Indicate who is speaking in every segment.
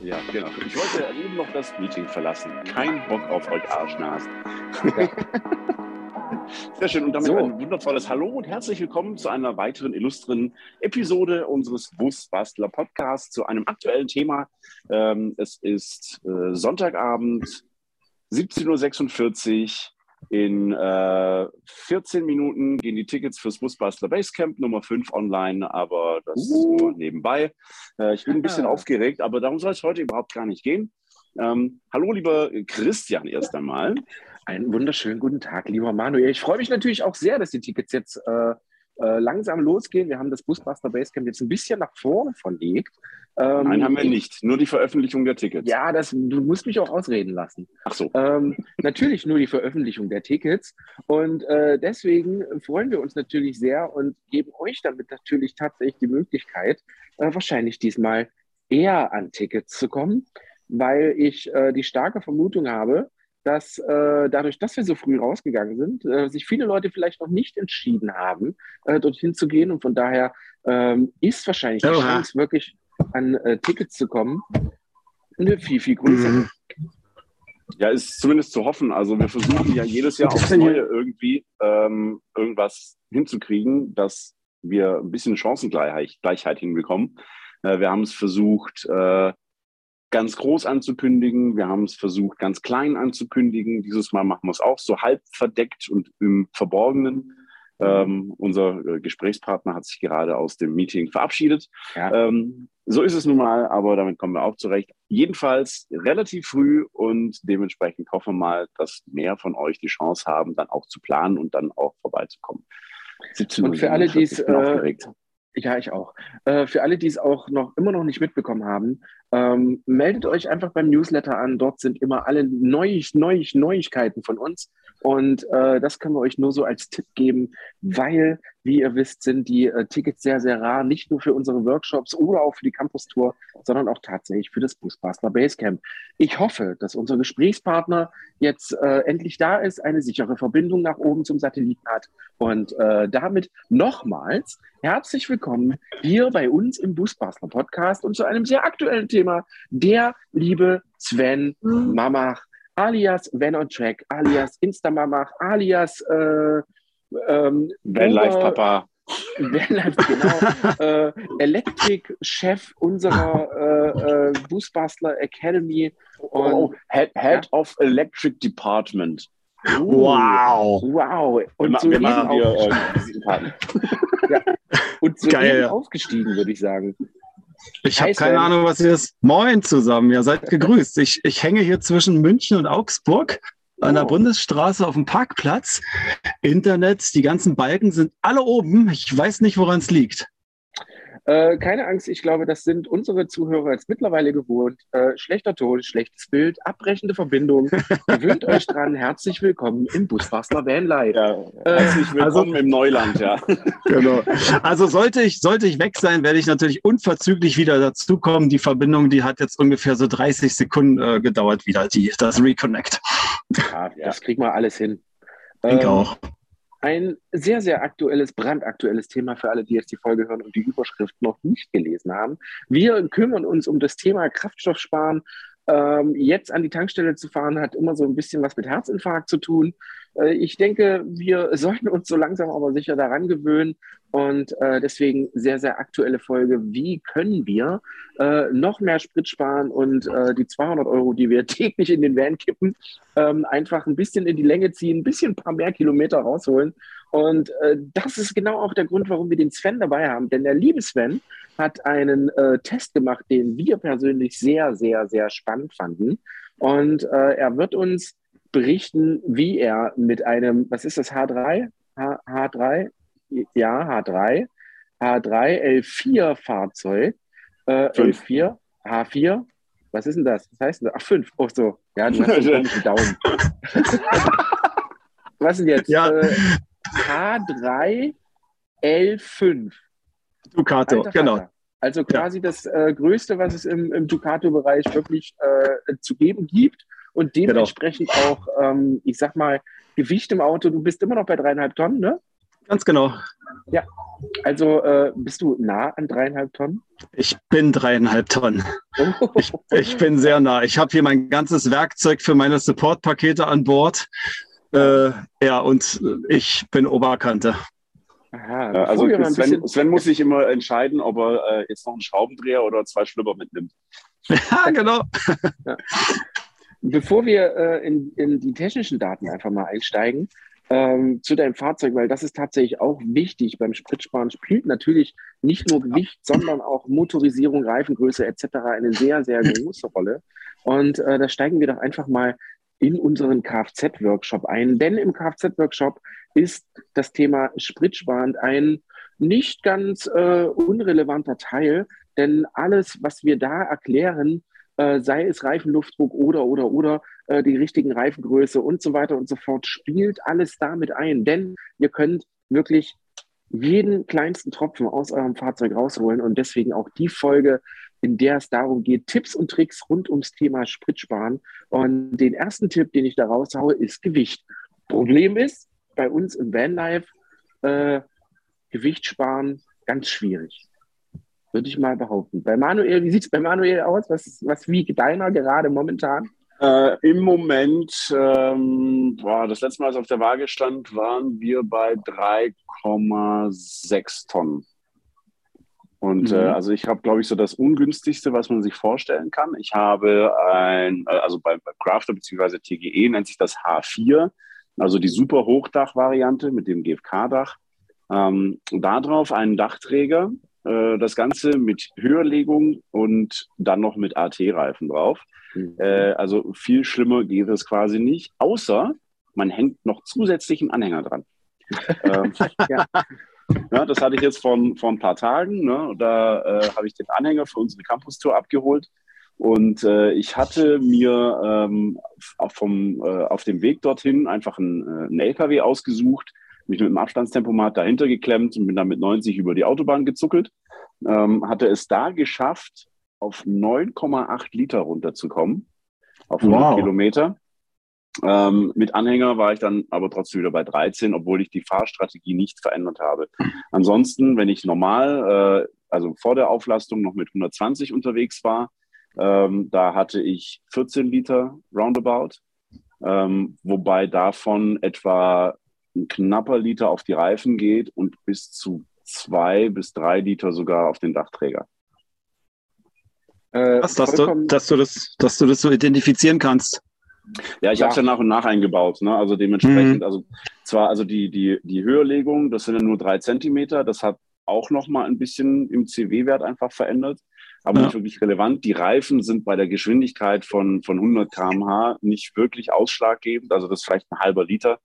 Speaker 1: Ja, genau. Ich wollte eben noch das Meeting verlassen. Kein Bock auf euch Arschnasen. Sehr schön. Und damit
Speaker 2: So.
Speaker 1: ein wundervolles Hallo und herzlich willkommen zu einer weiteren illustren Episode unseres Busbastler Podcasts zu einem aktuellen Thema. Ähm, es ist äh, Sonntagabend, 17.46 Uhr. In äh, 14 Minuten gehen die Tickets fürs Busbastler Basecamp Nummer 5 online, aber das
Speaker 2: Uh.
Speaker 1: nur nebenbei. Äh, ich bin ein bisschen aufgeregt, aber darum soll es heute überhaupt gar nicht gehen. Ähm, hallo, lieber Christian, erst einmal.
Speaker 2: Einen wunderschönen guten Tag, lieber Manuel. Ich freue mich natürlich auch sehr, dass die Tickets jetzt äh, äh, langsam losgehen. Wir haben das Busbuster Basecamp jetzt ein bisschen nach vorne verlegt. Ähm,
Speaker 1: Nein, haben wir nicht. Nur die Veröffentlichung der Tickets.
Speaker 2: Ja, das, du musst mich auch ausreden lassen.
Speaker 1: Ach so.
Speaker 2: Ähm, natürlich nur die Veröffentlichung der Tickets. Und äh, deswegen freuen wir uns natürlich sehr und geben euch damit natürlich tatsächlich die Möglichkeit, äh, wahrscheinlich diesmal eher an Tickets zu kommen, weil ich äh, die starke Vermutung habe, dass äh, dadurch, dass wir so früh rausgegangen sind, äh, sich viele Leute vielleicht noch nicht entschieden haben, äh, dorthin zu gehen. Und von daher ähm, ist wahrscheinlich die
Speaker 3: Oha.
Speaker 2: Chance, wirklich an äh, Tickets zu kommen, eine viel, viel größer.
Speaker 3: Mhm.
Speaker 1: Ja, ist zumindest zu hoffen. Also wir versuchen ja jedes Jahr aufs Neue irgendwie ähm, irgendwas hinzukriegen, dass wir ein bisschen Chancengleichheit Gleichheit hinbekommen. Äh, wir haben es versucht, äh, ganz groß anzukündigen. Wir haben es versucht, ganz klein anzukündigen. Dieses Mal machen wir es auch so halb verdeckt und im Verborgenen. Ähm, unser äh, Gesprächspartner hat sich gerade aus dem Meeting verabschiedet.
Speaker 2: Ja.
Speaker 1: Ähm, so ist es nun mal, aber damit kommen wir auch zurecht. Jedenfalls relativ früh und dementsprechend hoffen wir mal, dass mehr von euch die Chance haben, dann auch zu planen und dann auch vorbeizukommen. 17
Speaker 2: Und für alle, die es, äh. Ja, ich auch. Äh, für alle, die es auch noch immer noch nicht mitbekommen haben, ähm, meldet euch einfach beim Newsletter an. Dort sind immer alle Neu Neu Neuigkeiten von uns. Und äh, das können wir euch nur so als Tipp geben, weil, wie ihr wisst, sind die äh, Tickets sehr, sehr rar. Nicht nur für unsere Workshops oder auch für die Campus Tour, sondern auch tatsächlich für das Busbastler Basecamp. Ich hoffe, dass unser Gesprächspartner jetzt äh, endlich da ist, eine sichere Verbindung nach oben zum Satelliten hat und äh, damit nochmals herzlich willkommen hier bei uns im Busbastler Podcast und zu einem sehr aktuellen Thema, der liebe Sven Mamach, alias Van on Track, alias Instamamach, alias äh, ähm,
Speaker 1: Vanlife Papa.
Speaker 2: Vanlife, genau, äh, Elektrik-Chef unserer äh, äh, Busbastler Academy. Und,
Speaker 1: Oh, Head, Head of Electric Department.
Speaker 3: Wow.
Speaker 2: Wow. Und
Speaker 1: wir,
Speaker 2: so
Speaker 1: wir machen
Speaker 2: auch-
Speaker 1: hier äh, Visitenkarten.
Speaker 2: Und so
Speaker 3: Geil.
Speaker 2: eben aufgestiegen, würde ich sagen.
Speaker 3: Ich habe keine. Ahnung, was ihr ist. Moin zusammen. Ja, seid gegrüßt. Ich, ich hänge hier zwischen München und Augsburg an der
Speaker 2: Oh.
Speaker 3: Bundesstraße auf dem Parkplatz. Internet, die ganzen Balken sind alle oben. Ich weiß nicht, woran es liegt.
Speaker 2: Äh, keine Angst, ich glaube, das sind unsere Zuhörer jetzt mittlerweile gewohnt. Äh, schlechter Ton, schlechtes Bild, abbrechende Verbindung. Gewöhnt euch dran. Herzlich willkommen im Busbastler Vanlife.
Speaker 1: Ja,
Speaker 2: Äh,
Speaker 1: herzlich willkommen im Neuland, ja.
Speaker 3: Genau. Also sollte ich, sollte ich weg sein, werde ich natürlich unverzüglich wieder dazukommen. Die Verbindung, die hat jetzt ungefähr so 30 Sekunden äh, gedauert wieder, die, das Reconnect.
Speaker 2: ja, das kriegen wir alles hin.
Speaker 3: Ich denke
Speaker 2: Ähm,
Speaker 3: auch.
Speaker 2: Ein sehr, sehr aktuelles, brandaktuelles Thema für alle, die jetzt die Folge hören und die Überschrift noch nicht gelesen haben. Wir kümmern uns um das Thema Kraftstoffsparen. Ähm, jetzt an die Tankstelle zu fahren, hat immer so ein bisschen was mit Herzinfarkt zu tun. Äh, ich denke, wir sollten uns so langsam aber sicher daran gewöhnen. Und äh, deswegen sehr, sehr aktuelle Folge. Wie können wir äh, noch mehr Sprit sparen und äh, die 200 Euro, die wir täglich in den Van kippen, ähm, einfach ein bisschen in die Länge ziehen, ein bisschen ein paar mehr Kilometer rausholen. Und äh, das ist genau auch der Grund, warum wir den Sven dabei haben. Denn der liebe Sven hat einen äh, Test gemacht, den wir persönlich sehr, sehr, sehr spannend fanden. Und äh, er wird uns berichten, wie er mit einem, was ist das, H3? H H3? Ja, H3. H3 L4 Fahrzeug. Äh,
Speaker 1: Fünf.
Speaker 2: L4, H4. Was ist denn das? Was heißt denn das? Ach, 5. Ach so. Ja, du hast einen Daumen. Was denn jetzt?
Speaker 3: Ja.
Speaker 2: Äh, H3 L5.
Speaker 3: Ducato,
Speaker 2: Alter
Speaker 3: genau.
Speaker 2: Vater. Also quasi das äh, Größte, was es im, im Ducato-Bereich wirklich äh, zu geben gibt und
Speaker 3: Genau.
Speaker 2: dementsprechend auch, ähm, ich sag mal, Gewicht im Auto. Du bist immer noch bei dreieinhalb Tonnen, ne?
Speaker 3: Ganz genau.
Speaker 2: Also äh, bist du nah an dreieinhalb Tonnen?
Speaker 3: Ich bin dreieinhalb Tonnen. Ich, ich bin sehr nah. Ich habe hier mein ganzes Werkzeug für meine Support-Pakete an Bord. Äh, ja, und ich bin Oberkante.
Speaker 1: Aha, äh, also Sven, Sven, muss sich immer entscheiden, ob er äh, jetzt noch einen Schraubendreher oder zwei Schlüpper mitnimmt.
Speaker 3: Ja, genau.
Speaker 2: Ja. Bevor wir äh, in, in, die technischen Daten einfach mal einsteigen, ähm, zu deinem Fahrzeug, weil das ist tatsächlich auch wichtig beim Spritsparen, spielt natürlich nicht nur Gewicht, sondern auch Motorisierung, Reifengröße etc. eine sehr, sehr große Rolle. Und äh, da steigen wir doch einfach mal in unseren Kfz-Workshop ein. Denn im Kfz-Workshop ist das Thema Spritsparen ein nicht ganz äh, unrelevanter Teil, denn alles, was wir da erklären, äh, sei es Reifenluftdruck oder, oder, oder äh, die richtigen Reifengröße und so weiter und so fort, spielt alles damit ein. Denn ihr könnt wirklich jeden kleinsten Tropfen aus eurem Fahrzeug rausholen und deswegen auch die Folge in der es darum geht, Tipps und Tricks rund ums Thema Spritsparen. Und den ersten Tipp, den ich da raushaue, ist Gewicht. Problem ist, bei uns im Vanlife, äh, Gewicht sparen, ganz schwierig. Würde ich mal behaupten. Bei Manuel, wie sieht es bei Manuel aus? Was, was wiegt deiner gerade momentan?
Speaker 1: Äh, Im Moment, ähm, boah, das letzte Mal, als auf der Waage stand, waren wir bei 3,6 Tonnen. Und äh, mhm. äh, also ich habe, glaube ich, so das ungünstigste, was man sich vorstellen kann. Ich habe ein, äh, also bei, bei Crafter bzw. TGE nennt sich das H4, also die super Hochdach-Variante mit dem GFK-Dach. Ähm, darauf einen Dachträger, das Ganze mit Höherlegung und dann noch mit AT-Reifen drauf. Mhm. Äh, also viel schlimmer geht es quasi nicht, außer man hängt noch zusätzlichen Anhänger dran. ähm, ja. Ja, das hatte ich jetzt vor, vor ein paar Tagen. Ne? Da äh, habe ich den Anhänger für unsere Campus-Tour abgeholt. Und äh, ich hatte mir ähm, auf, vom, äh, auf dem Weg dorthin einfach einen, äh, einen LKW ausgesucht, mich mit dem Abstandstempomat dahinter geklemmt und bin dann mit 90 über die Autobahn gezuckelt. Ähm, hatte es da geschafft, auf 9,8 Liter runterzukommen, auf 100 wow. Kilometer. Ähm, mit Anhänger war ich dann aber trotzdem wieder bei 13, obwohl ich die Fahrstrategie nicht verändert habe. Ansonsten, wenn ich normal, äh, also vor der Auflastung noch mit 120 unterwegs war, ähm, da hatte ich 14 Liter Roundabout, ähm, wobei davon etwa ein knapper Liter auf die Reifen geht und bis zu zwei bis drei Liter sogar auf den Dachträger.
Speaker 3: Äh, Was, dass, du, dass, du das, dass du das so identifizieren kannst.
Speaker 1: Ja, ich ja. habe es ja nach und nach eingebaut. Ne? Also dementsprechend, mhm. also zwar, also die, die, die Höherlegung, das sind ja nur drei Zentimeter, das hat auch nochmal ein bisschen im CW-Wert einfach verändert, aber ja. nicht wirklich relevant. Die Reifen sind bei der Geschwindigkeit von, von 100 km/h nicht wirklich ausschlaggebend. Also das ist vielleicht ein halber Liter,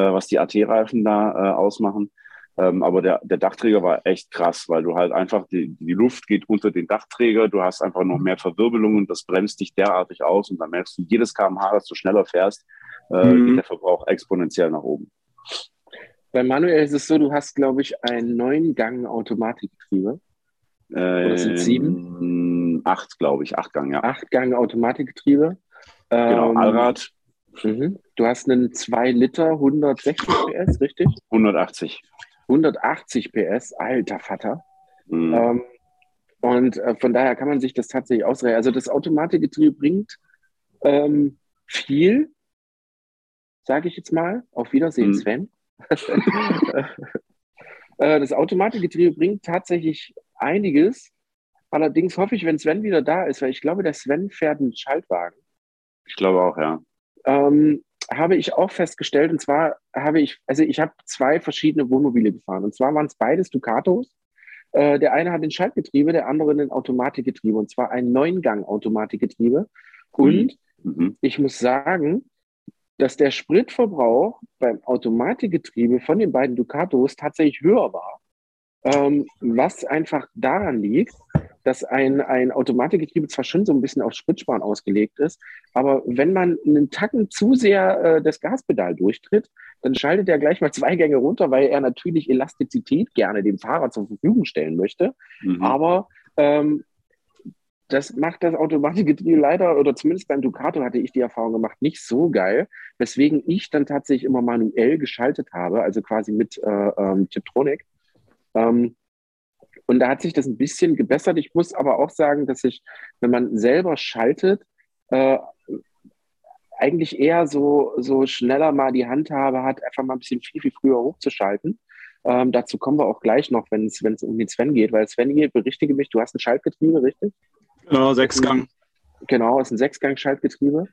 Speaker 1: was die AT-Reifen da äh, ausmachen. Ähm, aber der, der Dachträger war echt krass, weil du halt einfach, die, die Luft geht unter den Dachträger, du hast einfach noch mehr Verwirbelungen, das bremst dich derartig aus und dann merkst du, jedes kmh, das du schneller fährst, äh, mhm. geht der Verbrauch exponentiell nach oben.
Speaker 2: Bei Manuel ist es so, du hast, glaube ich, ein neun Gang Automatikgetriebe.
Speaker 1: Äh, Oder sind sieben? Acht, glaube ich, acht Gang, ja.
Speaker 2: Acht Gang Automatikgetriebe.
Speaker 1: Genau, ähm, Allrad.
Speaker 2: Mhm. Du hast einen 2 Liter 160 PS, richtig?
Speaker 1: 180.
Speaker 2: 180 PS, alter Vater. Mhm. Ähm, und äh, von daher kann man sich das tatsächlich ausrechnen. Also das Automatikgetriebe bringt ähm, viel, sage ich jetzt mal. Auf Wiedersehen, mhm. Sven. Äh, das Automatikgetriebe bringt tatsächlich einiges. Allerdings hoffe ich, wenn Sven wieder da ist, weil ich glaube, der Sven fährt einen Schaltwagen.
Speaker 1: Ich glaube auch, ja.
Speaker 2: Ähm, habe ich auch festgestellt, und zwar habe ich, also ich habe zwei verschiedene Wohnmobile gefahren. Und zwar waren es beides Ducatos. Äh, der eine hat ein Schaltgetriebe, der andere ein Automatikgetriebe. Und zwar ein Neungang-Automatikgetriebe. Und mhm. ich muss sagen, dass der Spritverbrauch beim Automatikgetriebe von den beiden Ducatos tatsächlich höher war. Ähm, was einfach daran liegt, dass ein, ein Automatikgetriebe zwar schon so ein bisschen auf Spritsparen ausgelegt ist, aber wenn man einen Tacken zu sehr äh, das Gaspedal durchtritt, dann schaltet er gleich mal zwei Gänge runter, weil er natürlich Elastizität gerne dem Fahrer zur Verfügung stellen möchte. Mhm. Aber ähm, das macht das Automatikgetriebe leider, oder zumindest beim Ducato hatte ich die Erfahrung gemacht, nicht so geil, weswegen ich dann tatsächlich immer manuell geschaltet habe, also quasi mit äh, ähm, Tiptronic. Ähm, und da hat sich das ein bisschen gebessert. Ich muss aber auch sagen, dass ich, wenn man selber schaltet, äh, eigentlich eher so, so schneller mal die Handhabe hat, einfach mal ein bisschen viel, viel früher hochzuschalten. Ähm, dazu kommen wir auch gleich noch, wenn es um den Sven geht, weil Sven hier, berichtige mich, du hast ein Schaltgetriebe, richtig?
Speaker 3: Genau, Sechsgang.
Speaker 2: Genau, es ist ein Sechsgang-Schaltgetriebe.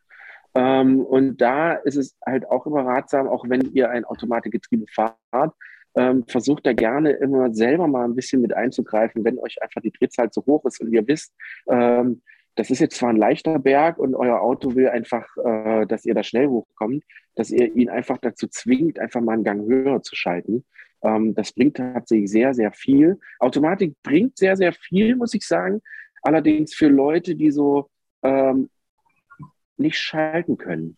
Speaker 2: Ähm, und da ist es halt auch immer ratsam, auch wenn ihr ein Automatikgetriebe fahrt, ähm, versucht da gerne immer selber mal ein bisschen mit einzugreifen, wenn euch einfach die Drehzahl zu hoch ist und ihr wisst, ähm, das ist jetzt zwar ein leichter Berg und euer Auto will einfach, äh, dass ihr da schnell hochkommt, dass ihr ihn einfach dazu zwingt, einfach mal einen Gang höher zu schalten. Ähm, das bringt tatsächlich sehr, sehr viel. Automatik bringt sehr, sehr viel, muss ich sagen. Allerdings für Leute, die so ähm, nicht schalten können.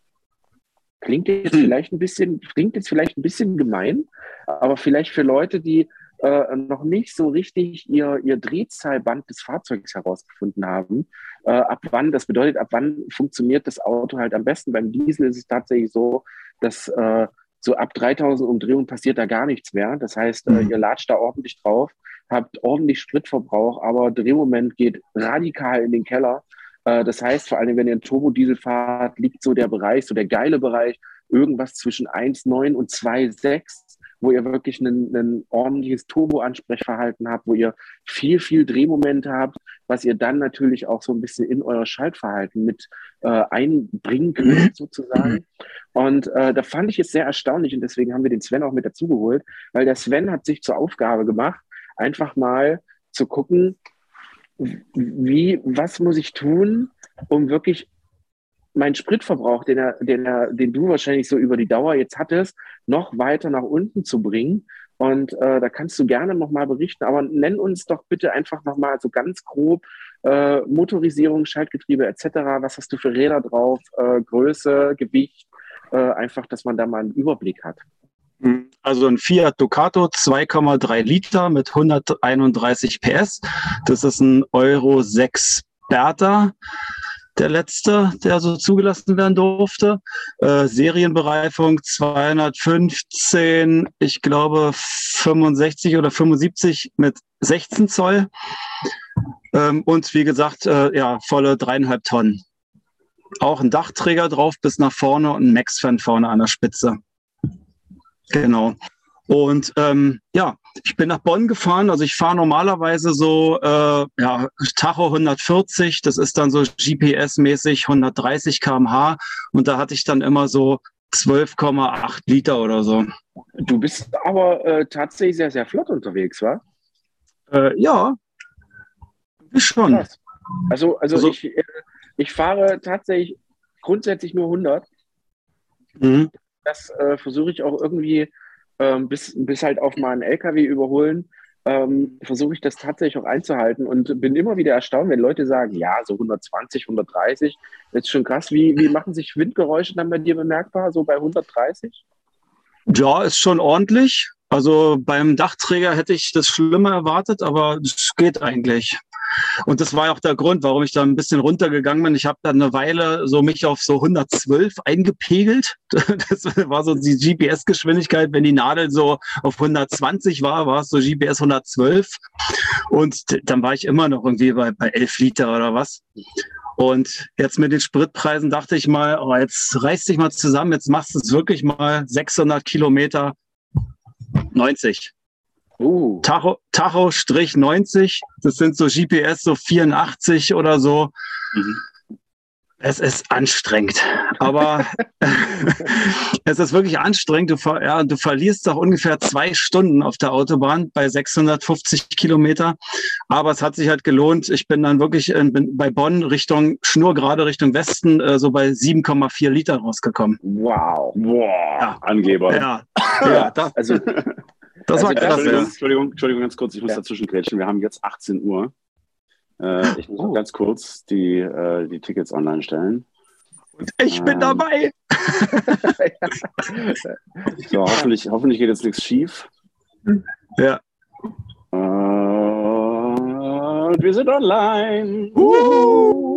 Speaker 2: Klingt jetzt hm. vielleicht ein bisschen, klingt jetzt vielleicht ein bisschen gemein, aber vielleicht für Leute, die äh, noch nicht so richtig ihr, ihr Drehzahlband des Fahrzeugs herausgefunden haben. Äh, ab wann, das bedeutet, ab wann funktioniert das Auto halt am besten. Beim Diesel ist es tatsächlich so, dass äh, so ab 3000 Umdrehungen passiert da gar nichts mehr. Das heißt, äh, mhm. ihr latscht da ordentlich drauf, habt ordentlich Spritverbrauch, aber Drehmoment geht radikal in den Keller. Äh, das heißt, vor allem, wenn ihr einen Turbodiesel fahrt, liegt so der Bereich, so der geile Bereich, irgendwas zwischen 1,9 und 2,6 wo ihr wirklich ein, ordentliches Turbo-Ansprechverhalten habt, wo ihr viel, viel Drehmomente habt, was ihr dann natürlich auch so ein bisschen in euer Schaltverhalten mit äh, einbringen könnt, sozusagen. Und äh, da fand ich es sehr erstaunlich und deswegen haben wir den Sven auch mit dazugeholt, weil der Sven hat sich zur Aufgabe gemacht, einfach mal zu gucken, wie, was muss ich tun, um wirklich meinen Spritverbrauch, den, er, den, er, den du wahrscheinlich so über die Dauer jetzt hattest, noch weiter nach unten zu bringen. Und äh, da kannst du gerne nochmal berichten, aber nenn uns doch bitte einfach nochmal so ganz grob äh, Motorisierung, Schaltgetriebe etc. Was hast du für Räder drauf, äh, Größe, Gewicht, äh, einfach, dass man da mal einen Überblick hat.
Speaker 3: Also ein Fiat Ducato 2,3 Liter mit 131 PS. Das ist ein Euro 6 Bertha der letzte, der so zugelassen werden durfte. Äh, Serienbereifung 215, ich glaube 65 oder 75 mit 16 Zoll. Ähm, und wie gesagt, äh, ja, volle dreieinhalb Tonnen. Auch ein Dachträger drauf bis nach vorne und ein Max-Fan vorne an der Spitze. Genau. Und ähm, ja, ich bin nach Bonn gefahren. Also ich fahre normalerweise so äh, ja, Tacho 140, das ist dann so GPS-mäßig 130 km/h. Und da hatte ich dann immer so 12,8 Liter oder so.
Speaker 2: Du bist aber äh, tatsächlich sehr, sehr flott unterwegs, wa?
Speaker 3: Äh, ja, schon. Krass.
Speaker 2: Also, also, also ich, äh, ich fahre tatsächlich grundsätzlich nur 100. Mhm. Das äh, versuche ich auch irgendwie ähm, bis, bis halt auf meinen LKW überholen, ähm, versuche ich das tatsächlich auch einzuhalten und bin immer wieder erstaunt, wenn Leute sagen, ja, so 120, 130, das ist schon krass. Wie, wie machen sich Windgeräusche dann bei dir bemerkbar, so bei 130?
Speaker 3: Ja, ist schon ordentlich. Also beim Dachträger hätte ich das schlimmer erwartet, aber es geht eigentlich. Und das war auch der Grund, warum ich da ein bisschen runtergegangen bin. Ich habe dann eine Weile so mich auf so 112 eingepegelt. Das war so die GPS-Geschwindigkeit. Wenn die Nadel so auf 120 war, war es so GPS 112. Und dann war ich immer noch irgendwie bei, bei 11 Liter oder was. Und jetzt mit den Spritpreisen dachte ich mal, oh, jetzt reiß dich mal zusammen, jetzt machst du es wirklich mal 600 Kilometer 90. Uh. Tacho, Tacho Strich 90, das sind so GPS so 84 oder so. Mhm. Es ist anstrengend, aber es ist wirklich anstrengend. Du, ja, du verlierst doch ungefähr zwei Stunden auf der Autobahn bei 650 Kilometer. Aber es hat sich halt gelohnt. Ich bin dann wirklich in, bin bei Bonn Richtung Schnurgerade Richtung Westen äh, so bei 7,4 Liter rausgekommen.
Speaker 2: Wow,
Speaker 1: wow, ja. Angeber.
Speaker 3: Ja, ja das, also
Speaker 1: das also war krass. Entschuldigung, Entschuldigung, Entschuldigung, ganz kurz, ich muss ja. dazwischen grätschen. Wir haben jetzt 18 Uhr. Äh, ich muss oh. ganz kurz die, äh, die Tickets online stellen.
Speaker 3: Und ich ähm, bin dabei.
Speaker 1: so, hoffentlich, hoffentlich geht jetzt nichts schief.
Speaker 3: Ja.
Speaker 1: Äh, und wir sind online. Uh.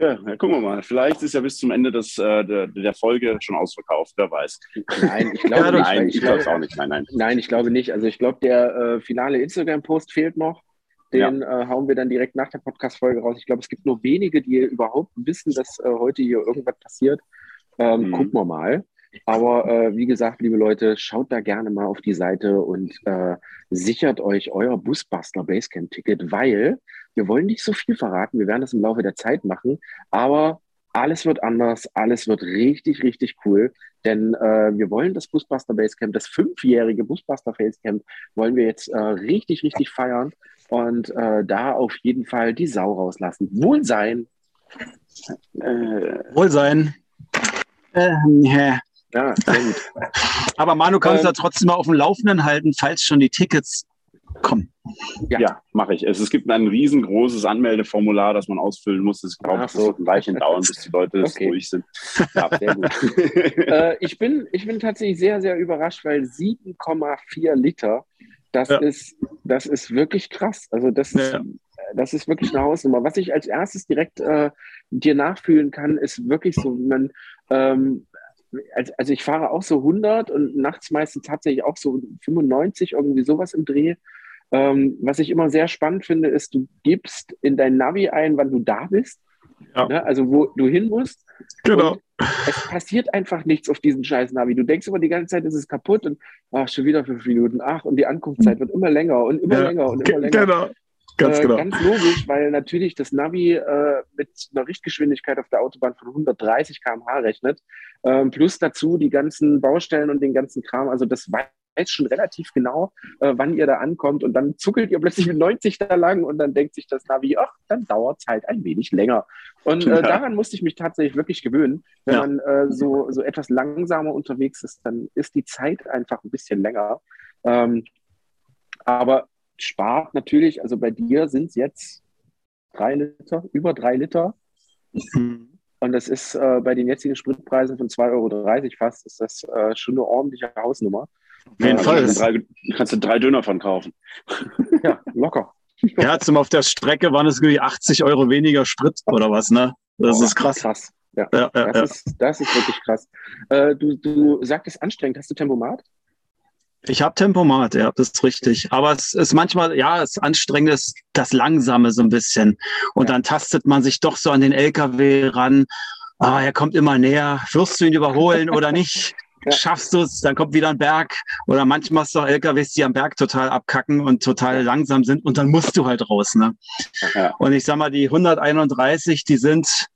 Speaker 1: Ja, ja, gucken wir mal. Vielleicht ist ja bis zum Ende des, äh, der, der, Folge schon ausverkauft, wer weiß.
Speaker 2: Nein, ich glaube nicht. Nein, ich glaube es auch nicht. Nein, nein. Nein, ich glaube nicht. Also ich glaube, der äh, finale Instagram-Post fehlt noch. Den ja. äh, hauen wir dann direkt nach der Podcast-Folge raus. Ich glaube, es gibt nur wenige, die überhaupt wissen, dass äh, heute hier irgendwas passiert. Ähm, mhm. Gucken wir mal. Aber äh, wie gesagt, liebe Leute, schaut da gerne mal auf die Seite und äh, sichert euch euer Busbuster Basecamp-Ticket, weil wir wollen nicht so viel verraten. Wir werden das im Laufe der Zeit machen, aber alles wird anders, alles wird richtig, richtig cool, denn äh, wir wollen das Busbuster Basecamp, das fünfjährige Busbuster Basecamp, wollen wir jetzt äh, richtig, richtig feiern und äh, da auf jeden Fall die Sau rauslassen. Wohlsein.
Speaker 3: Äh, Wohlsein. Ähm, ja. Ja. Aber Manu, kannst du ähm, da trotzdem mal auf dem Laufenden halten, falls schon die Tickets kommen.
Speaker 1: Ja, ja mache ich. Es, es gibt ein riesengroßes Anmeldeformular, das man ausfüllen muss. Ich glaube, es so. wird ein Weilchen dauern, bis die Leute okay. ruhig sind. Ja, sehr gut.
Speaker 2: äh, ich, bin, ich bin tatsächlich sehr, sehr überrascht, weil 7,4 Liter, das, ja. ist, das ist wirklich krass. Also das ist, ja. das ist wirklich eine Hausnummer. Was ich als erstes direkt äh, dir nachfühlen kann, ist wirklich so, wie man ähm, also ich fahre auch so 100 und nachts meistens tatsächlich auch so 95, irgendwie sowas im Dreh. Ähm, was ich immer sehr spannend finde, ist, du gibst in dein Navi ein, wann du da bist. Ja. Ne? Also wo du hin musst.
Speaker 3: Genau.
Speaker 2: es passiert einfach nichts auf diesen scheiß Navi. Du denkst immer die ganze Zeit, es ist kaputt und ach, schon wieder fünf Minuten. Ach, und die Ankunftszeit wird immer länger und immer ja. länger und immer länger. Genau.
Speaker 3: Ganz, äh, genau.
Speaker 2: ganz logisch, weil natürlich das Navi äh, mit einer Richtgeschwindigkeit auf der Autobahn von 130 km/h rechnet. Ähm, plus dazu die ganzen Baustellen und den ganzen Kram. Also das weiß schon relativ genau, äh, wann ihr da ankommt. Und dann zuckelt ihr plötzlich mit 90 da lang und dann denkt sich das Navi, ach, dann dauert es halt ein wenig länger. Und äh, ja. daran musste ich mich tatsächlich wirklich gewöhnen. Wenn ja. man äh, so, so etwas langsamer unterwegs ist, dann ist die Zeit einfach ein bisschen länger. Ähm, aber spart natürlich, also bei dir sind es jetzt drei Liter, über drei Liter. Mhm. Und das ist äh, bei den jetzigen Spritpreisen von 2,30 Euro fast, ist das äh, schon eine ordentliche Hausnummer.
Speaker 1: Auf jeden äh, Fall. Kannst du, drei, kannst du drei Döner von kaufen.
Speaker 2: ja, locker.
Speaker 3: Ja, zum auf der Strecke waren es 80 Euro weniger Sprit oder was, ne? Das oh, ist krass. krass.
Speaker 2: Ja, ja, ja, das, Ist, das ist wirklich krass. Äh, du, du sagtest anstrengend. Hast du Tempomat?
Speaker 3: Ich habe Tempomat, ja, das ist richtig. Aber es ist manchmal, ja, es ist anstrengend, ist das Langsame so ein bisschen. Und ja. dann tastet man sich doch so an den LKW ran. Ah, er kommt immer näher. Wirst du ihn überholen oder nicht? Ja. Schaffst du es, dann kommt wieder ein Berg. Oder manchmal hast du auch LKWs, die am Berg total abkacken und total langsam sind und dann musst du halt raus. Ne? Ja. Und ich sag mal, die 131, die sind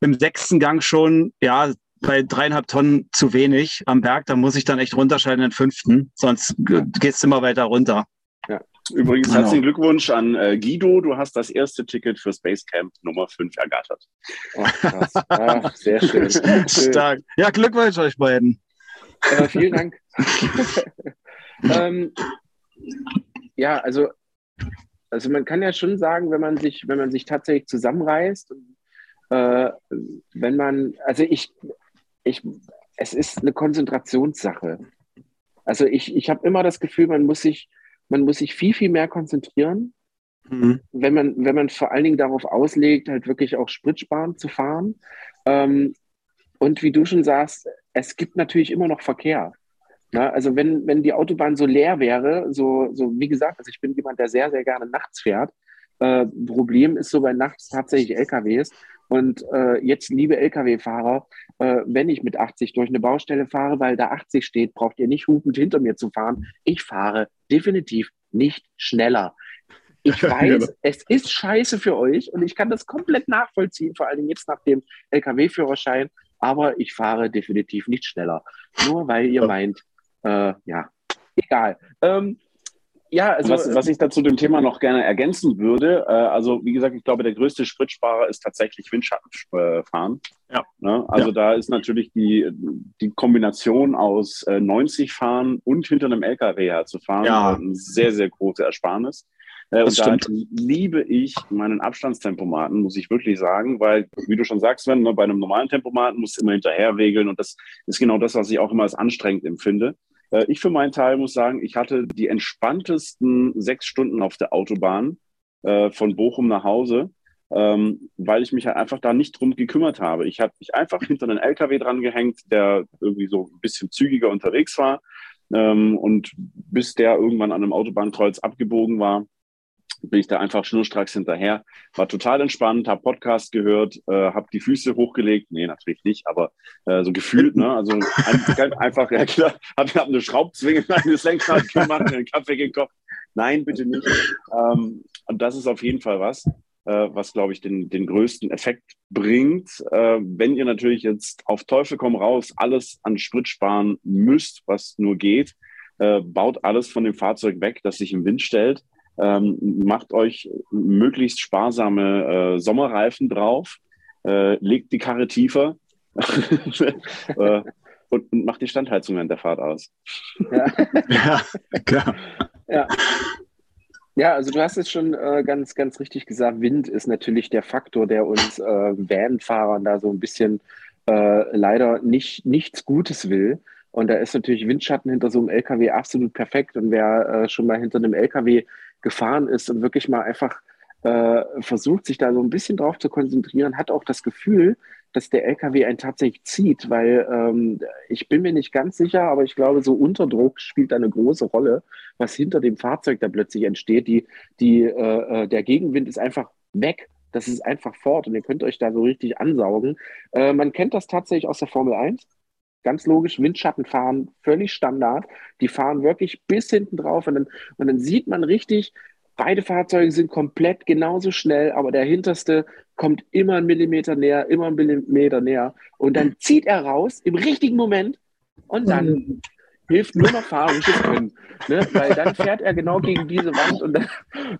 Speaker 3: im sechsten Gang schon, ja, bei dreieinhalb Tonnen zu wenig am Berg. Da muss ich dann echt runterschalten in den fünften, sonst gehst du immer weiter runter.
Speaker 1: Übrigens genau. herzlichen Glückwunsch an äh, Guido. Du hast das erste Ticket für Space Camp Nummer 5 ergattert.
Speaker 2: Ach, Ach, sehr schön.
Speaker 3: Stark. Ja, Glückwunsch euch beiden.
Speaker 2: Äh, vielen Dank. ähm, ja, also, also man kann ja schon sagen, wenn man sich, wenn man sich tatsächlich zusammenreißt und äh, wenn man, also ich, ich, es ist eine Konzentrationssache. Also ich, ich habe immer das Gefühl, man muss sich, man muss sich viel, viel mehr konzentrieren, mhm. wenn, man, wenn man vor allen Dingen darauf auslegt, halt wirklich auch Spritsparen zu fahren. Ähm, und wie du schon sagst, es gibt natürlich immer noch Verkehr. Ja, also wenn, wenn die Autobahn so leer wäre, so, so wie gesagt, also ich bin jemand, der sehr, sehr gerne nachts fährt. Äh, Problem ist so bei nachts tatsächlich LKWs, und äh, jetzt, liebe Lkw-Fahrer, äh, wenn ich mit 80 durch eine Baustelle fahre, weil da 80 steht, braucht ihr nicht hupend hinter mir zu fahren. Ich fahre definitiv nicht schneller. Ich weiß, es ist scheiße für euch und ich kann das komplett nachvollziehen, vor allem jetzt nach dem Lkw-Führerschein, aber ich fahre definitiv nicht schneller. Nur weil ihr meint, äh, ja, egal. Ähm,
Speaker 1: ja, also was, was ich dazu dem Thema noch gerne ergänzen würde, äh, also wie gesagt, ich glaube, der größte Spritsparer ist tatsächlich Windschattenfahren. Ja. Ne? Also ja. da ist natürlich die, die Kombination aus äh, 90 fahren und hinter einem LKW herzufahren ja. eine sehr, sehr große Ersparnis. Äh, und da liebe ich meinen Abstandstempomaten, muss ich wirklich sagen, weil, wie du schon sagst, Sven, ne, bei einem normalen Tempomaten musst du immer hinterher regeln und das ist genau das, was ich auch immer als anstrengend empfinde. Äh, ich für meinen Teil muss sagen, ich hatte die entspanntesten sechs Stunden auf der Autobahn äh, von Bochum nach Hause. ähm, weil ich mich halt einfach da nicht drum gekümmert habe. Ich habe mich einfach hinter einen LKW dran gehängt, der irgendwie so ein bisschen zügiger unterwegs war. Ähm, und bis der irgendwann an einem Autobahnkreuz abgebogen war, bin ich da einfach schnurstracks hinterher. War total entspannt, habe Podcast gehört, äh, habe die Füße hochgelegt. Nee, natürlich nicht, aber äh, so gefühlt, ne? Also ein, einfach, ja klar, habe hab eine Schraubzwinge in das Lenkrad gemacht, einen Kaffee gekocht. Nein, bitte nicht. Ähm, und das ist auf jeden Fall was, äh, was, glaube ich, den, den größten Effekt bringt. Äh, wenn ihr natürlich jetzt auf Teufel komm raus alles an Sprit sparen müsst, was nur geht, äh, baut alles von dem Fahrzeug weg, das sich im Wind stellt ähm, macht euch möglichst sparsame äh, Sommerreifen drauf, äh, legt die Karre tiefer äh, und, und, macht die Standheizung während der Fahrt aus.
Speaker 2: Ja, ja klar. Ja. Ja, also du hast es schon äh, ganz, ganz richtig gesagt. Wind ist natürlich der Faktor, der uns äh, Van-Fahrern da so ein bisschen äh, leider nicht, nichts Gutes will. Und da ist natürlich Windschatten hinter so einem LKW absolut perfekt. Und wer äh, schon mal hinter einem LKW gefahren ist und wirklich mal einfach äh, versucht, sich da so ein bisschen drauf zu konzentrieren, hat auch das Gefühl, dass der LKW einen tatsächlich zieht, weil ähm, ich bin mir nicht ganz sicher, aber ich glaube, so Unterdruck spielt eine große Rolle, was hinter dem Fahrzeug da plötzlich entsteht. Die, die, äh, äh der Gegenwind ist einfach weg. Das ist einfach fort und ihr könnt euch da so richtig ansaugen. Äh, man kennt das tatsächlich aus der Formel 1 ganz logisch, Windschatten fahren, völlig Standard. Die fahren wirklich bis hinten drauf und dann, und dann sieht man richtig, beide Fahrzeuge sind komplett genauso schnell, aber der hinterste kommt immer einen Millimeter näher, immer einen Millimeter näher und dann zieht er raus im richtigen Moment und dann mhm. hilft nur noch fahrisches Können. Ne? Weil dann fährt er genau gegen diese Wand und dann,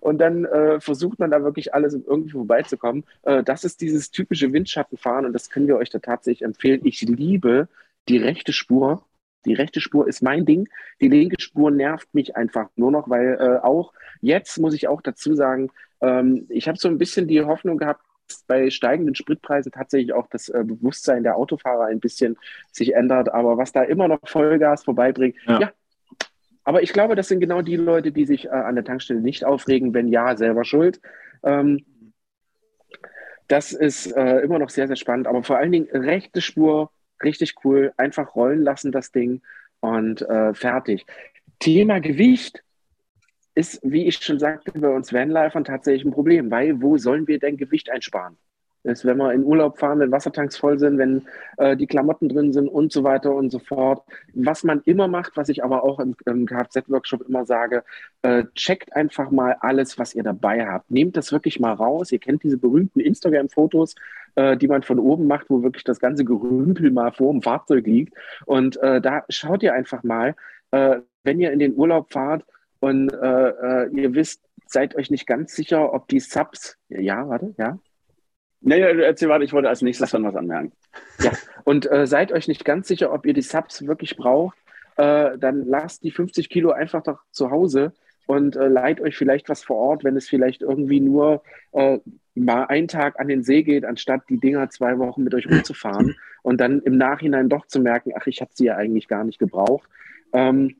Speaker 2: und dann äh, versucht man da wirklich alles irgendwie vorbeizukommen. Äh, das ist dieses typische Windschattenfahren und das können wir euch da tatsächlich empfehlen. Ich liebe die rechte Spur. Die rechte Spur ist mein Ding. Die linke Spur nervt mich einfach nur noch, weil äh, auch jetzt muss ich auch dazu sagen, ähm, ich habe so ein bisschen die Hoffnung gehabt, bei steigenden Spritpreisen tatsächlich auch das äh, Bewusstsein der Autofahrer ein bisschen sich ändert. Aber was da immer noch Vollgas vorbeibringt, ja. ja. Aber ich glaube, das sind genau die Leute, die sich äh, an der Tankstelle nicht aufregen. Wenn ja, selber schuld. Ähm, das ist äh, immer noch sehr, sehr spannend. Aber vor allen Dingen rechte Spur Richtig cool. Einfach rollen lassen, das Ding und äh, fertig. Thema Gewicht ist, wie ich schon sagte, bei uns Vanlifern tatsächlich ein Problem, weil wo sollen wir denn Gewicht einsparen? Ist, wenn wir in Urlaub fahren, wenn Wassertanks voll sind, wenn äh, die Klamotten drin sind und so weiter und so fort. Was man immer macht, was ich aber auch im, im Kfz-Workshop immer sage, äh, checkt einfach mal alles, was ihr dabei habt. Nehmt das wirklich mal raus. Ihr kennt diese berühmten Instagram-Fotos, äh, die man von oben macht, wo wirklich das ganze Gerümpel mal vor dem Fahrzeug liegt. Und äh, da schaut ihr einfach mal, äh, wenn ihr in den Urlaub fahrt und äh, ihr wisst, seid euch nicht ganz sicher, ob die Subs, ja, warte, ja,
Speaker 1: Nee, erzähl weiter, ich wollte als nächstes dann was anmerken.
Speaker 2: Ja, und äh, seid euch nicht ganz sicher, ob ihr die Subs wirklich braucht, äh, dann lasst die 50 Kilo einfach doch zu Hause und äh, leiht euch vielleicht was vor Ort, wenn es vielleicht irgendwie nur äh, mal einen Tag an den See geht, anstatt die Dinger zwei Wochen mit euch rumzufahren und dann im Nachhinein doch zu merken, ach, ich habe sie ja eigentlich gar nicht gebraucht. Ähm,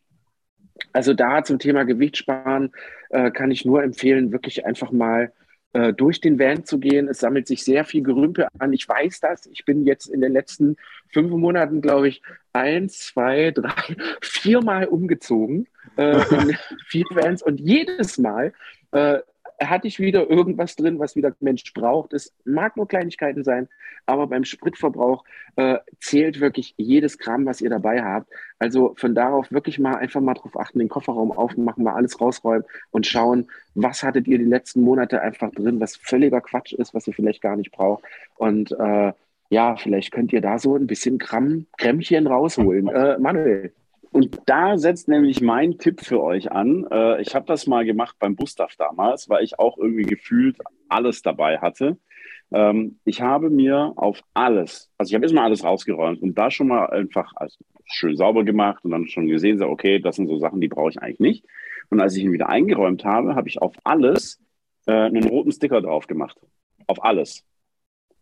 Speaker 2: also da zum Thema Gewicht sparen äh, kann ich nur empfehlen, wirklich einfach mal äh, durch den Van zu gehen. Es sammelt sich sehr viel Gerümpel an. Ich weiß das. Ich bin jetzt in den letzten fünf Monaten, glaube ich, eins, zwei, drei, viermal umgezogen äh, vier Vans und jedes Mal äh, hatte ich wieder irgendwas drin, was wieder Mensch braucht. Es mag nur Kleinigkeiten sein, aber beim Spritverbrauch äh, zählt wirklich jedes Gramm, was ihr dabei habt. Also von darauf wirklich mal einfach mal drauf achten, den Kofferraum aufmachen, mal alles rausräumen und schauen, was hattet ihr die letzten Monate einfach drin, was völliger Quatsch ist, was ihr vielleicht gar nicht braucht. Und äh, ja, vielleicht könnt ihr da so ein bisschen Gramm, Krämmchen rausholen. Äh, Manuel.
Speaker 1: Und da setzt nämlich mein Tipp für euch an. Äh, ich habe das mal gemacht beim Bustaff damals, weil ich auch irgendwie gefühlt alles dabei hatte. Ähm, ich habe mir auf alles, also ich habe erstmal alles rausgeräumt und da schon mal einfach also schön sauber gemacht und dann schon gesehen, so, okay, das sind so Sachen, die brauche ich eigentlich nicht. Und als ich ihn wieder eingeräumt habe, habe ich auf alles äh, einen roten Sticker drauf gemacht. Auf alles.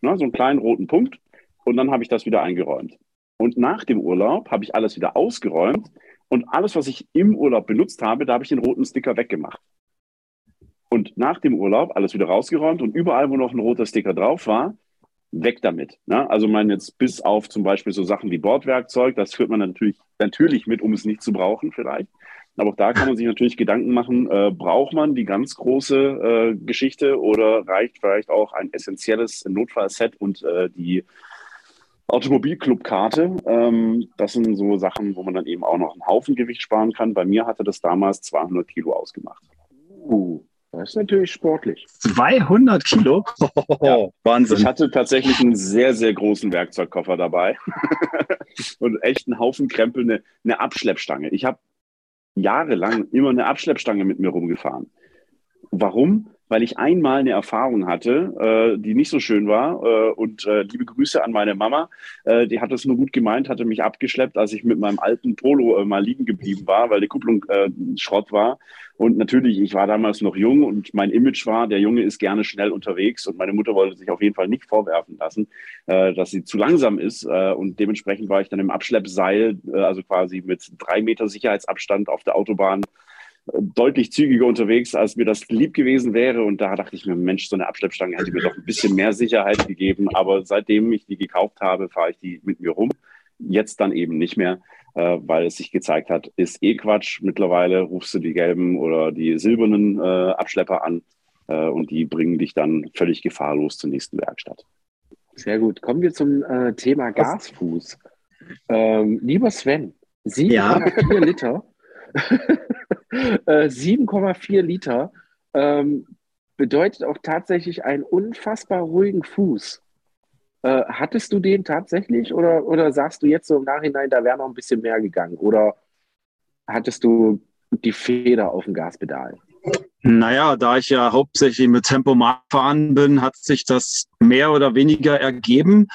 Speaker 1: Ne, so einen kleinen roten Punkt. Und dann habe ich das wieder eingeräumt. Und nach dem Urlaub habe ich alles wieder ausgeräumt und alles, was ich im Urlaub benutzt habe, da habe ich den roten Sticker weggemacht. Und nach dem Urlaub alles wieder rausgeräumt und überall, wo noch ein roter Sticker drauf war, weg damit. Ne? Also man jetzt bis auf zum Beispiel so Sachen wie Bordwerkzeug, das führt man natürlich, natürlich mit, um es nicht zu brauchen vielleicht. Aber auch da kann man sich natürlich Gedanken machen, äh, braucht man die ganz große äh, Geschichte oder reicht vielleicht auch ein essentielles Notfallset und äh, die Automobilclubkarte? Ähm, das sind so Sachen, wo man dann eben auch noch einen Haufen Gewicht sparen kann. Bei mir hatte das damals 200 Kilo ausgemacht.
Speaker 2: Uh, das ist natürlich sportlich.
Speaker 3: 200 Kilo?
Speaker 1: ja. Wahnsinn. Ich hatte tatsächlich einen sehr, sehr großen Werkzeugkoffer dabei und echt einen Haufen Krempel, eine, eine Abschleppstange. Ich habe jahrelang immer eine Abschleppstange mit mir rumgefahren. Warum? Weil ich einmal eine Erfahrung hatte, äh, die nicht so schön war. Äh, und äh, liebe Grüße an meine Mama. Äh, die hat es nur gut gemeint, hatte mich abgeschleppt, als ich mit meinem alten Polo äh, mal liegen geblieben war, weil die Kupplung äh, Schrott war. Und natürlich, ich war damals noch jung und mein Image war, der Junge ist gerne schnell unterwegs und meine Mutter wollte sich auf jeden Fall nicht vorwerfen lassen, äh, dass sie zu langsam ist. Äh, und dementsprechend war ich dann im Abschleppseil, äh, also quasi mit drei Meter Sicherheitsabstand auf der Autobahn deutlich zügiger unterwegs, als mir das lieb gewesen wäre. Und da dachte ich mir, Mensch, so eine Abschleppstange hätte mir doch ein bisschen mehr Sicherheit gegeben. Aber seitdem ich die gekauft habe, fahre ich die mit mir rum. Jetzt dann eben nicht mehr äh, weil es sich gezeigt hat, ist eh Quatsch. Mittlerweile rufst du die gelben oder die silbernen äh, Abschlepper an äh, und die bringen dich dann völlig gefahrlos zur nächsten Werkstatt.
Speaker 2: Sehr gut. Kommen wir zum äh, Thema Gasfuß. Ähm, lieber Sven, 7,4 ja. Liter. 7,4 äh, Liter ähm, bedeutet auch tatsächlich einen unfassbar ruhigen Fuß. Äh, hattest du den tatsächlich oder, oder sagst du jetzt so im Nachhinein, da wäre noch ein bisschen mehr gegangen? Oder hattest du die Feder auf dem Gaspedal?
Speaker 3: Naja, da ich ja hauptsächlich mit Tempomat fahren bin, hat sich das mehr oder weniger ergeben.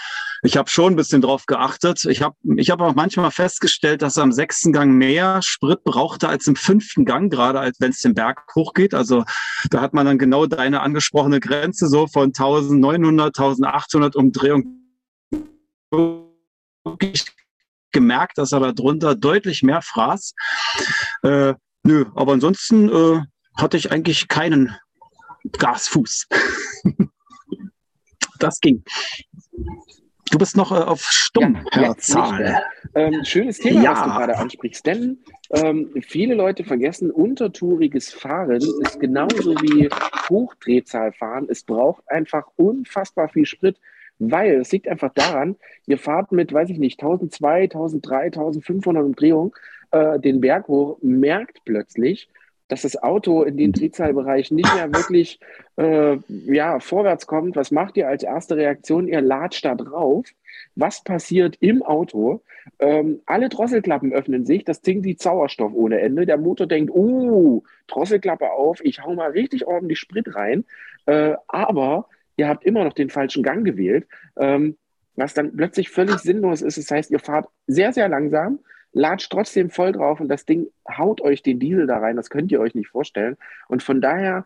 Speaker 3: Ich habe schon ein bisschen drauf geachtet. Ich habe ich hab auch manchmal festgestellt, dass er am sechsten Gang mehr Sprit brauchte als im fünften Gang, gerade als wenn es den Berg hochgeht. Also da hat man dann genau deine angesprochene Grenze so von 1900, 1800 Umdrehungen gemerkt, dass er darunter deutlich mehr fraß. Äh, nö, aber ansonsten äh, hatte ich eigentlich keinen Gasfuß. das ging. Du bist noch äh, auf Stumm, ja, Zahl.
Speaker 2: Ähm, schönes Thema, ja. was du gerade ansprichst, denn ähm, viele Leute vergessen, untertouriges Fahren ist genauso wie Hochdrehzahlfahren. Es braucht einfach unfassbar viel Sprit, weil es liegt einfach daran, ihr fahrt mit, weiß ich nicht, 1002, 1003, 1500 Umdrehungen äh, den Berg hoch, merkt plötzlich, dass das Auto in den Drehzahlbereich nicht mehr wirklich äh, ja, vorwärts kommt. Was macht ihr als erste Reaktion? Ihr latscht da drauf. Was passiert im Auto? Ähm, alle Drosselklappen öffnen sich, das Ding sieht Sauerstoff ohne Ende. Der Motor denkt, oh, Drosselklappe auf, ich hau mal richtig ordentlich Sprit rein. Äh, aber ihr habt immer noch den falschen Gang gewählt, ähm, was dann plötzlich völlig sinnlos ist. Das heißt, ihr fahrt sehr, sehr langsam, latscht trotzdem voll drauf und das Ding haut euch den Diesel da rein. Das könnt ihr euch nicht vorstellen. Und von daher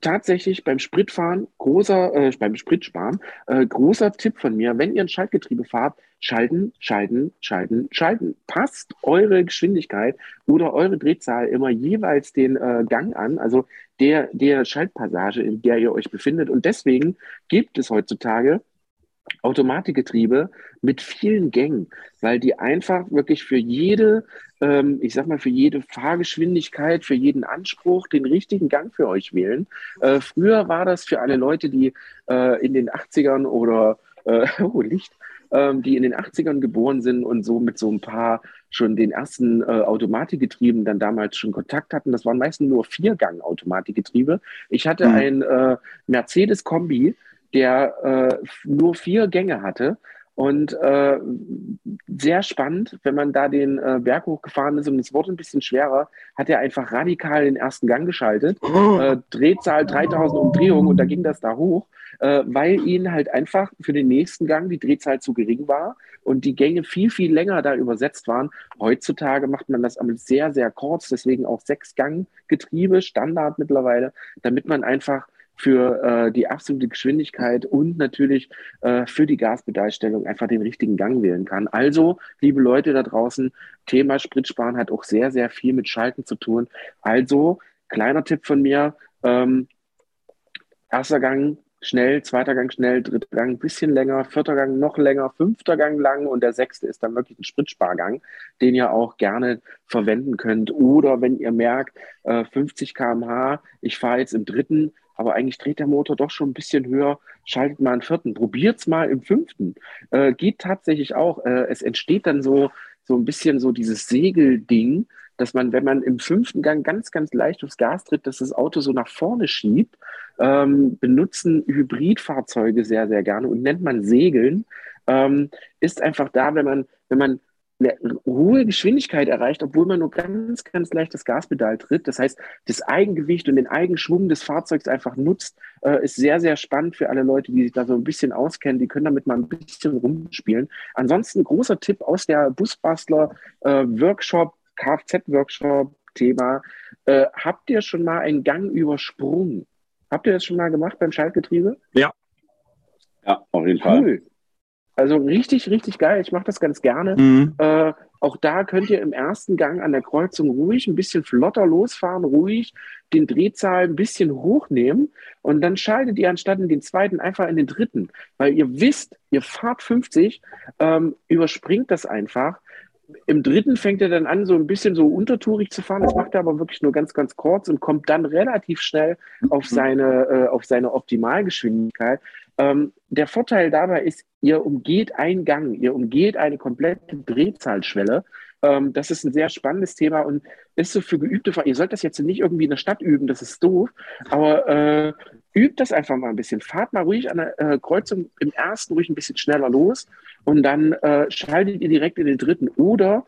Speaker 2: tatsächlich beim Spritfahren, großer, äh, beim Spritsparen, äh, großer Tipp von mir, wenn ihr ein Schaltgetriebe fahrt, schalten, schalten, schalten, schalten. Passt eure Geschwindigkeit oder eure Drehzahl immer jeweils den äh, Gang an, also der, der Schaltpassage, in der ihr euch befindet. Und deswegen gibt es heutzutage Automatikgetriebe mit vielen Gängen, weil die einfach wirklich für jede, ähm, ich sag mal, für jede Fahrgeschwindigkeit, für jeden Anspruch den richtigen Gang für euch wählen. Äh, früher war das für alle Leute, die äh, in den 80ern oder äh, oh, Licht, ähm, die in den 80ern geboren sind und so mit so ein paar schon den ersten äh, Automatikgetrieben dann damals schon Kontakt hatten. Das waren meistens nur Viergang-Automatikgetriebe. Ich hatte mhm. ein äh, Mercedes-Kombi, der äh, nur vier Gänge hatte. Und äh, sehr spannend, wenn man da den äh, Berg hochgefahren ist und es wurde ein bisschen schwerer, hat er einfach radikal den ersten Gang geschaltet. Oh. Äh, Drehzahl 3000 Umdrehungen und da ging das da hoch, äh, weil ihnen halt einfach für den nächsten Gang die Drehzahl zu gering war und die Gänge viel, viel länger da übersetzt waren. Heutzutage macht man das sehr, sehr kurz, deswegen auch sechs Gang Getriebe, Standard mittlerweile, damit man einfach für äh, die absolute Geschwindigkeit und natürlich äh, für die Gaspedalstellung einfach den richtigen Gang wählen kann. Also, liebe Leute da draußen, Thema Spritsparen hat auch sehr, sehr viel mit Schalten zu tun. Also, kleiner Tipp von mir, ähm, erster Gang schnell, zweiter Gang schnell, dritter Gang ein bisschen länger, vierter Gang noch länger, fünfter Gang lang und der sechste ist dann wirklich ein Spritspargang, den ihr auch gerne verwenden könnt. Oder wenn ihr merkt, 50 km/h, ich fahre jetzt im dritten, aber eigentlich dreht der Motor doch schon ein bisschen höher, schaltet mal einen vierten, probiert es mal im fünften. Äh, geht tatsächlich auch. Äh, es entsteht dann so, so ein bisschen so dieses Segelding, dass man, wenn man im fünften Gang ganz, ganz leicht aufs Gas tritt, dass das Auto so nach vorne schiebt, ähm, benutzen Hybridfahrzeuge sehr, sehr gerne und nennt man Segeln, ähm, ist einfach da, wenn man, wenn man eine hohe Geschwindigkeit erreicht, obwohl man nur ganz, ganz leicht das Gaspedal tritt. Das heißt, das Eigengewicht und den Eigenschwung des Fahrzeugs einfach nutzt, äh, ist sehr, sehr spannend für alle Leute, die sich da so ein bisschen auskennen. Die können damit mal ein bisschen rumspielen. Ansonsten großer Tipp aus der Busbastler äh, Workshop, Kfz-Workshop-Thema. Äh, habt ihr schon mal einen Gang übersprungen? Habt ihr das schon mal gemacht beim Schaltgetriebe?
Speaker 3: Ja.
Speaker 1: Ja, auf jeden Fall. Cool.
Speaker 2: Also richtig, richtig geil. Ich mache das ganz gerne. Mhm. Äh, auch da könnt ihr im ersten Gang an der Kreuzung ruhig ein bisschen flotter losfahren, ruhig den Drehzahl ein bisschen hochnehmen und dann schaltet ihr anstatt in den zweiten einfach in den dritten, weil ihr wisst, ihr fahrt 50, ähm, überspringt das einfach im dritten fängt er dann an, so ein bisschen so untertourig zu fahren. Das macht er aber wirklich nur ganz, ganz kurz und kommt dann relativ schnell auf mhm. seine, äh, auf seine Optimalgeschwindigkeit. Ähm, der Vorteil dabei ist, ihr umgeht einen Gang, ihr umgeht eine komplette Drehzahlschwelle. Ähm, das ist ein sehr spannendes Thema und ist so für geübte Fahrer. Ihr sollt das jetzt nicht irgendwie in der Stadt üben, das ist doof, aber äh, übt das einfach mal ein bisschen. Fahrt mal ruhig an der äh, Kreuzung im ersten ruhig ein bisschen schneller los und dann äh, schaltet ihr direkt in den dritten. Oder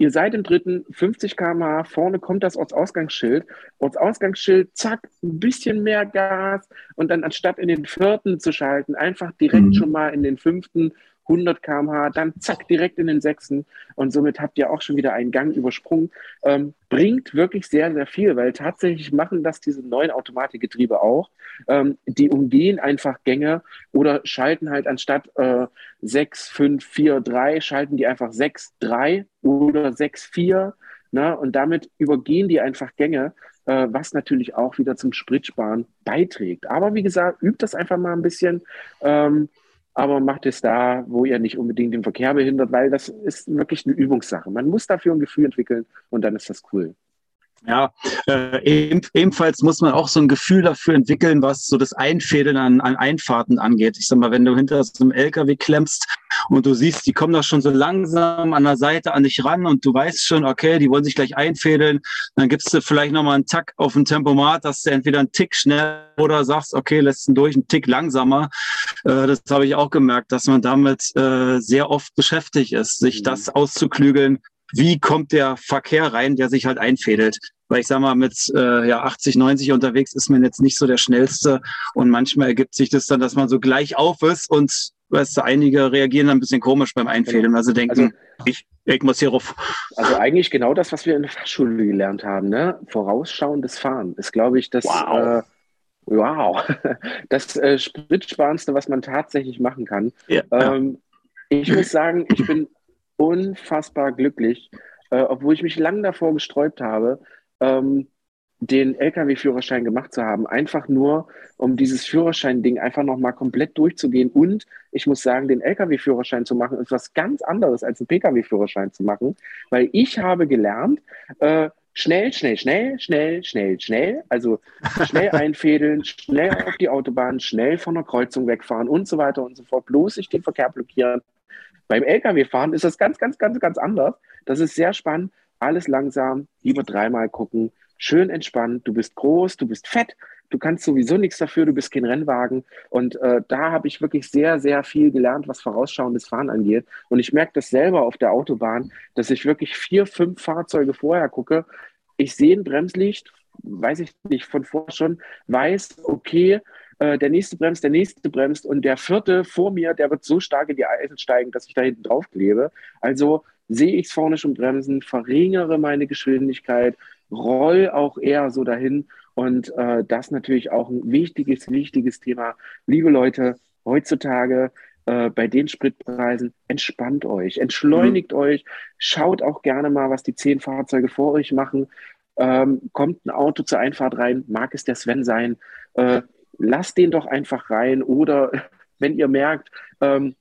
Speaker 2: ihr seid im dritten, 50 km/h, vorne kommt das Ortsausgangsschild. Ortsausgangsschild, zack, ein bisschen mehr Gas und dann anstatt in den vierten zu schalten, einfach direkt mhm. schon mal in den fünften 100 km/h, dann zack, direkt in den sechsten und somit habt ihr auch schon wieder einen Gang übersprungen. Ähm, bringt wirklich sehr, sehr viel, weil tatsächlich machen das diese neuen Automatikgetriebe auch. Ähm, die umgehen einfach Gänge oder schalten halt anstatt äh, 6, 5, 4, 3, schalten die einfach 6, 3 oder 6, 4. Ne? Und damit übergehen die einfach Gänge, äh, was natürlich auch wieder zum Spritsparen beiträgt. Aber wie gesagt, übt das einfach mal ein bisschen. Ähm, aber macht es da, wo ihr nicht unbedingt den Verkehr behindert, weil das ist wirklich eine Übungssache. Man muss dafür ein Gefühl entwickeln und dann ist das cool.
Speaker 3: Ja, äh, ebenfalls muss man auch so ein Gefühl dafür entwickeln, was so das Einfädeln an, an Einfahrten angeht. Ich sag mal, wenn du hinter so einem LKW klemmst und du siehst, die kommen da schon so langsam an der Seite an dich ran und du weißt schon, okay, die wollen sich gleich einfädeln, dann gibst du vielleicht nochmal einen Tack auf den Tempomat, dass du entweder einen Tick schnell oder sagst, okay, lässt ihn durch, einen Tick langsamer. Äh, das habe ich auch gemerkt, dass man damit äh, sehr oft beschäftigt ist, sich mhm. das auszuklügeln, wie kommt der Verkehr rein, der sich halt einfädelt. Weil ich sage mal, mit äh, ja, 80, 90 unterwegs ist man jetzt nicht so der Schnellste. Und manchmal ergibt sich das dann, dass man so gleich auf ist und weißt du, einige reagieren dann ein bisschen komisch beim Einfädeln, also denken, also, ich, ich muss hier rauf.
Speaker 2: Also eigentlich genau das, was wir in der Fachschule gelernt haben, ne? Vorausschauendes Fahren ist, glaube ich, das. Wow. Äh, wow, das äh, Spritsparendste, was man tatsächlich machen kann. Ja, ähm, ja. Ich muss sagen, ich bin unfassbar glücklich, äh, obwohl ich mich lange davor gesträubt habe, ähm, den Lkw-Führerschein gemacht zu haben. Einfach nur, um dieses Führerschein-Ding einfach nochmal komplett durchzugehen. Und ich muss sagen, den Lkw-Führerschein zu machen, ist was ganz anderes als einen Pkw-Führerschein zu machen, weil ich habe gelernt, äh, schnell, schnell, schnell, schnell, schnell, schnell, also schnell einfädeln, schnell auf die Autobahn, schnell von der Kreuzung wegfahren und so weiter und so fort, bloß sich den Verkehr blockieren, beim Lkw-Fahren ist das ganz, ganz, ganz, ganz anders. Das ist sehr spannend. Alles langsam, lieber dreimal gucken, schön entspannt. Du bist groß, du bist fett, du kannst sowieso nichts dafür, du bist kein Rennwagen. Und äh, da habe ich wirklich sehr, sehr viel gelernt, was vorausschauendes Fahren angeht. Und ich merke das selber auf der Autobahn, dass ich wirklich vier, fünf Fahrzeuge vorher gucke. Ich sehe ein Bremslicht, weiß ich nicht, von vorher schon, weiß, okay, äh, der nächste bremst, der nächste bremst und der vierte vor mir, der wird so stark in die Eisen steigen, dass ich da hinten drauf klebe. Also sehe ich es vorne schon bremsen, verringere meine Geschwindigkeit, roll auch eher so dahin. Und äh, das natürlich auch ein wichtiges, wichtiges Thema. Liebe Leute, heutzutage äh, bei den Spritpreisen, entspannt euch, entschleunigt mhm. euch, schaut auch gerne mal, was die zehn Fahrzeuge vor euch machen. Ähm, kommt ein Auto zur Einfahrt rein, mag es der Sven sein, äh, lasst den doch einfach rein oder wenn ihr merkt, ähm,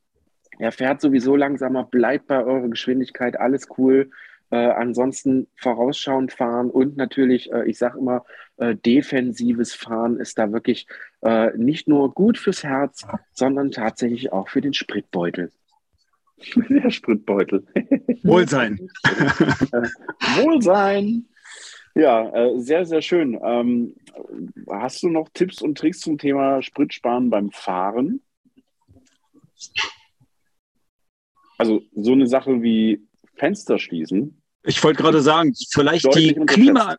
Speaker 2: er fährt sowieso langsamer, bleibt bei eurer Geschwindigkeit, alles cool. Äh, ansonsten vorausschauend fahren und natürlich, äh, ich sage immer, äh, defensives Fahren ist da wirklich äh, nicht nur gut fürs Herz, sondern tatsächlich auch für den Spritbeutel.
Speaker 1: Der Spritbeutel.
Speaker 3: Wohlsein.
Speaker 1: Wohlsein. Ja, äh, sehr, sehr schön. Ähm, hast du noch Tipps und Tricks zum Thema Spritsparen beim Fahren? Also so eine Sache wie Fenster schließen.
Speaker 3: Ich wollte gerade sagen, vielleicht die Klima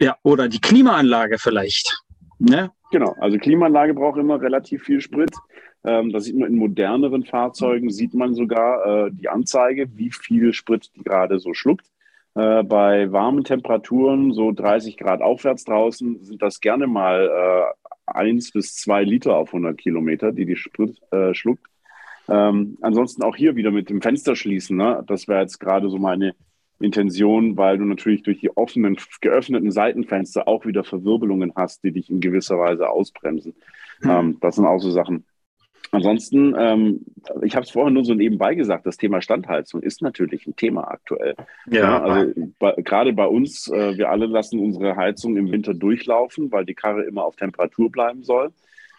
Speaker 3: ja, oder die Klimaanlage vielleicht. Ne?
Speaker 1: Genau, also Klimaanlage braucht immer relativ viel Sprit. Ähm, das sieht man in moderneren Fahrzeugen, sieht man sogar äh, die Anzeige, wie viel Sprit die gerade so schluckt. Äh, bei warmen Temperaturen, so 30 Grad aufwärts draußen, sind das gerne mal äh, 1 bis 2 Liter auf 100 Kilometer, die die Sprit äh, schluckt. Ähm, ansonsten auch hier wieder mit dem Fenster schließen. Ne? Das wäre jetzt gerade so meine Intention, weil du natürlich durch die offenen, geöffneten Seitenfenster auch wieder Verwirbelungen hast, die dich in gewisser Weise ausbremsen. Mhm. Ähm, das sind auch so Sachen. Ansonsten, ähm, ich habe es vorhin nur so nebenbei gesagt, das Thema Standheizung ist natürlich ein Thema aktuell. Ja. ja also gerade bei uns, äh, wir alle lassen unsere Heizung im Winter durchlaufen, weil die Karre immer auf Temperatur bleiben soll.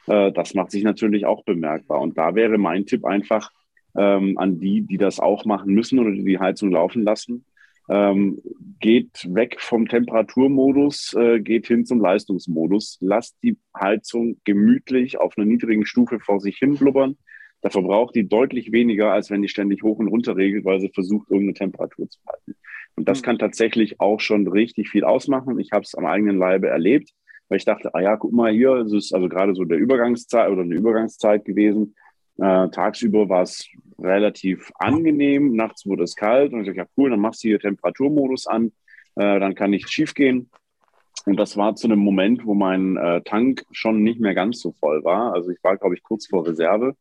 Speaker 1: Äh, das macht sich natürlich auch bemerkbar. Und da wäre mein Tipp einfach ähm, an die, die das auch machen müssen oder die die Heizung laufen lassen, ähm, geht weg vom Temperaturmodus, äh, geht hin zum Leistungsmodus. Lasst die Heizung gemütlich auf einer niedrigen Stufe vor sich hin blubbern. Da verbraucht die deutlich weniger, als wenn die ständig hoch und runter regelt, weil sie versucht, irgendeine Temperatur zu halten. Und das mhm. kann tatsächlich auch schon richtig viel ausmachen. Ich habe es am eigenen Leibe erlebt, weil ich dachte, ah ja, guck mal hier, es ist also gerade so der Übergangszeit oder eine Übergangszeit gewesen. Äh, tagsüber war es relativ angenehm, nachts wurde es kalt und ich dachte, ja cool, dann machst du hier Temperaturmodus an, äh, dann kann nichts schief gehen. Und das war zu einem Moment, wo mein äh, Tank schon nicht mehr ganz so voll war. Also ich war, glaube ich, kurz vor Reserve.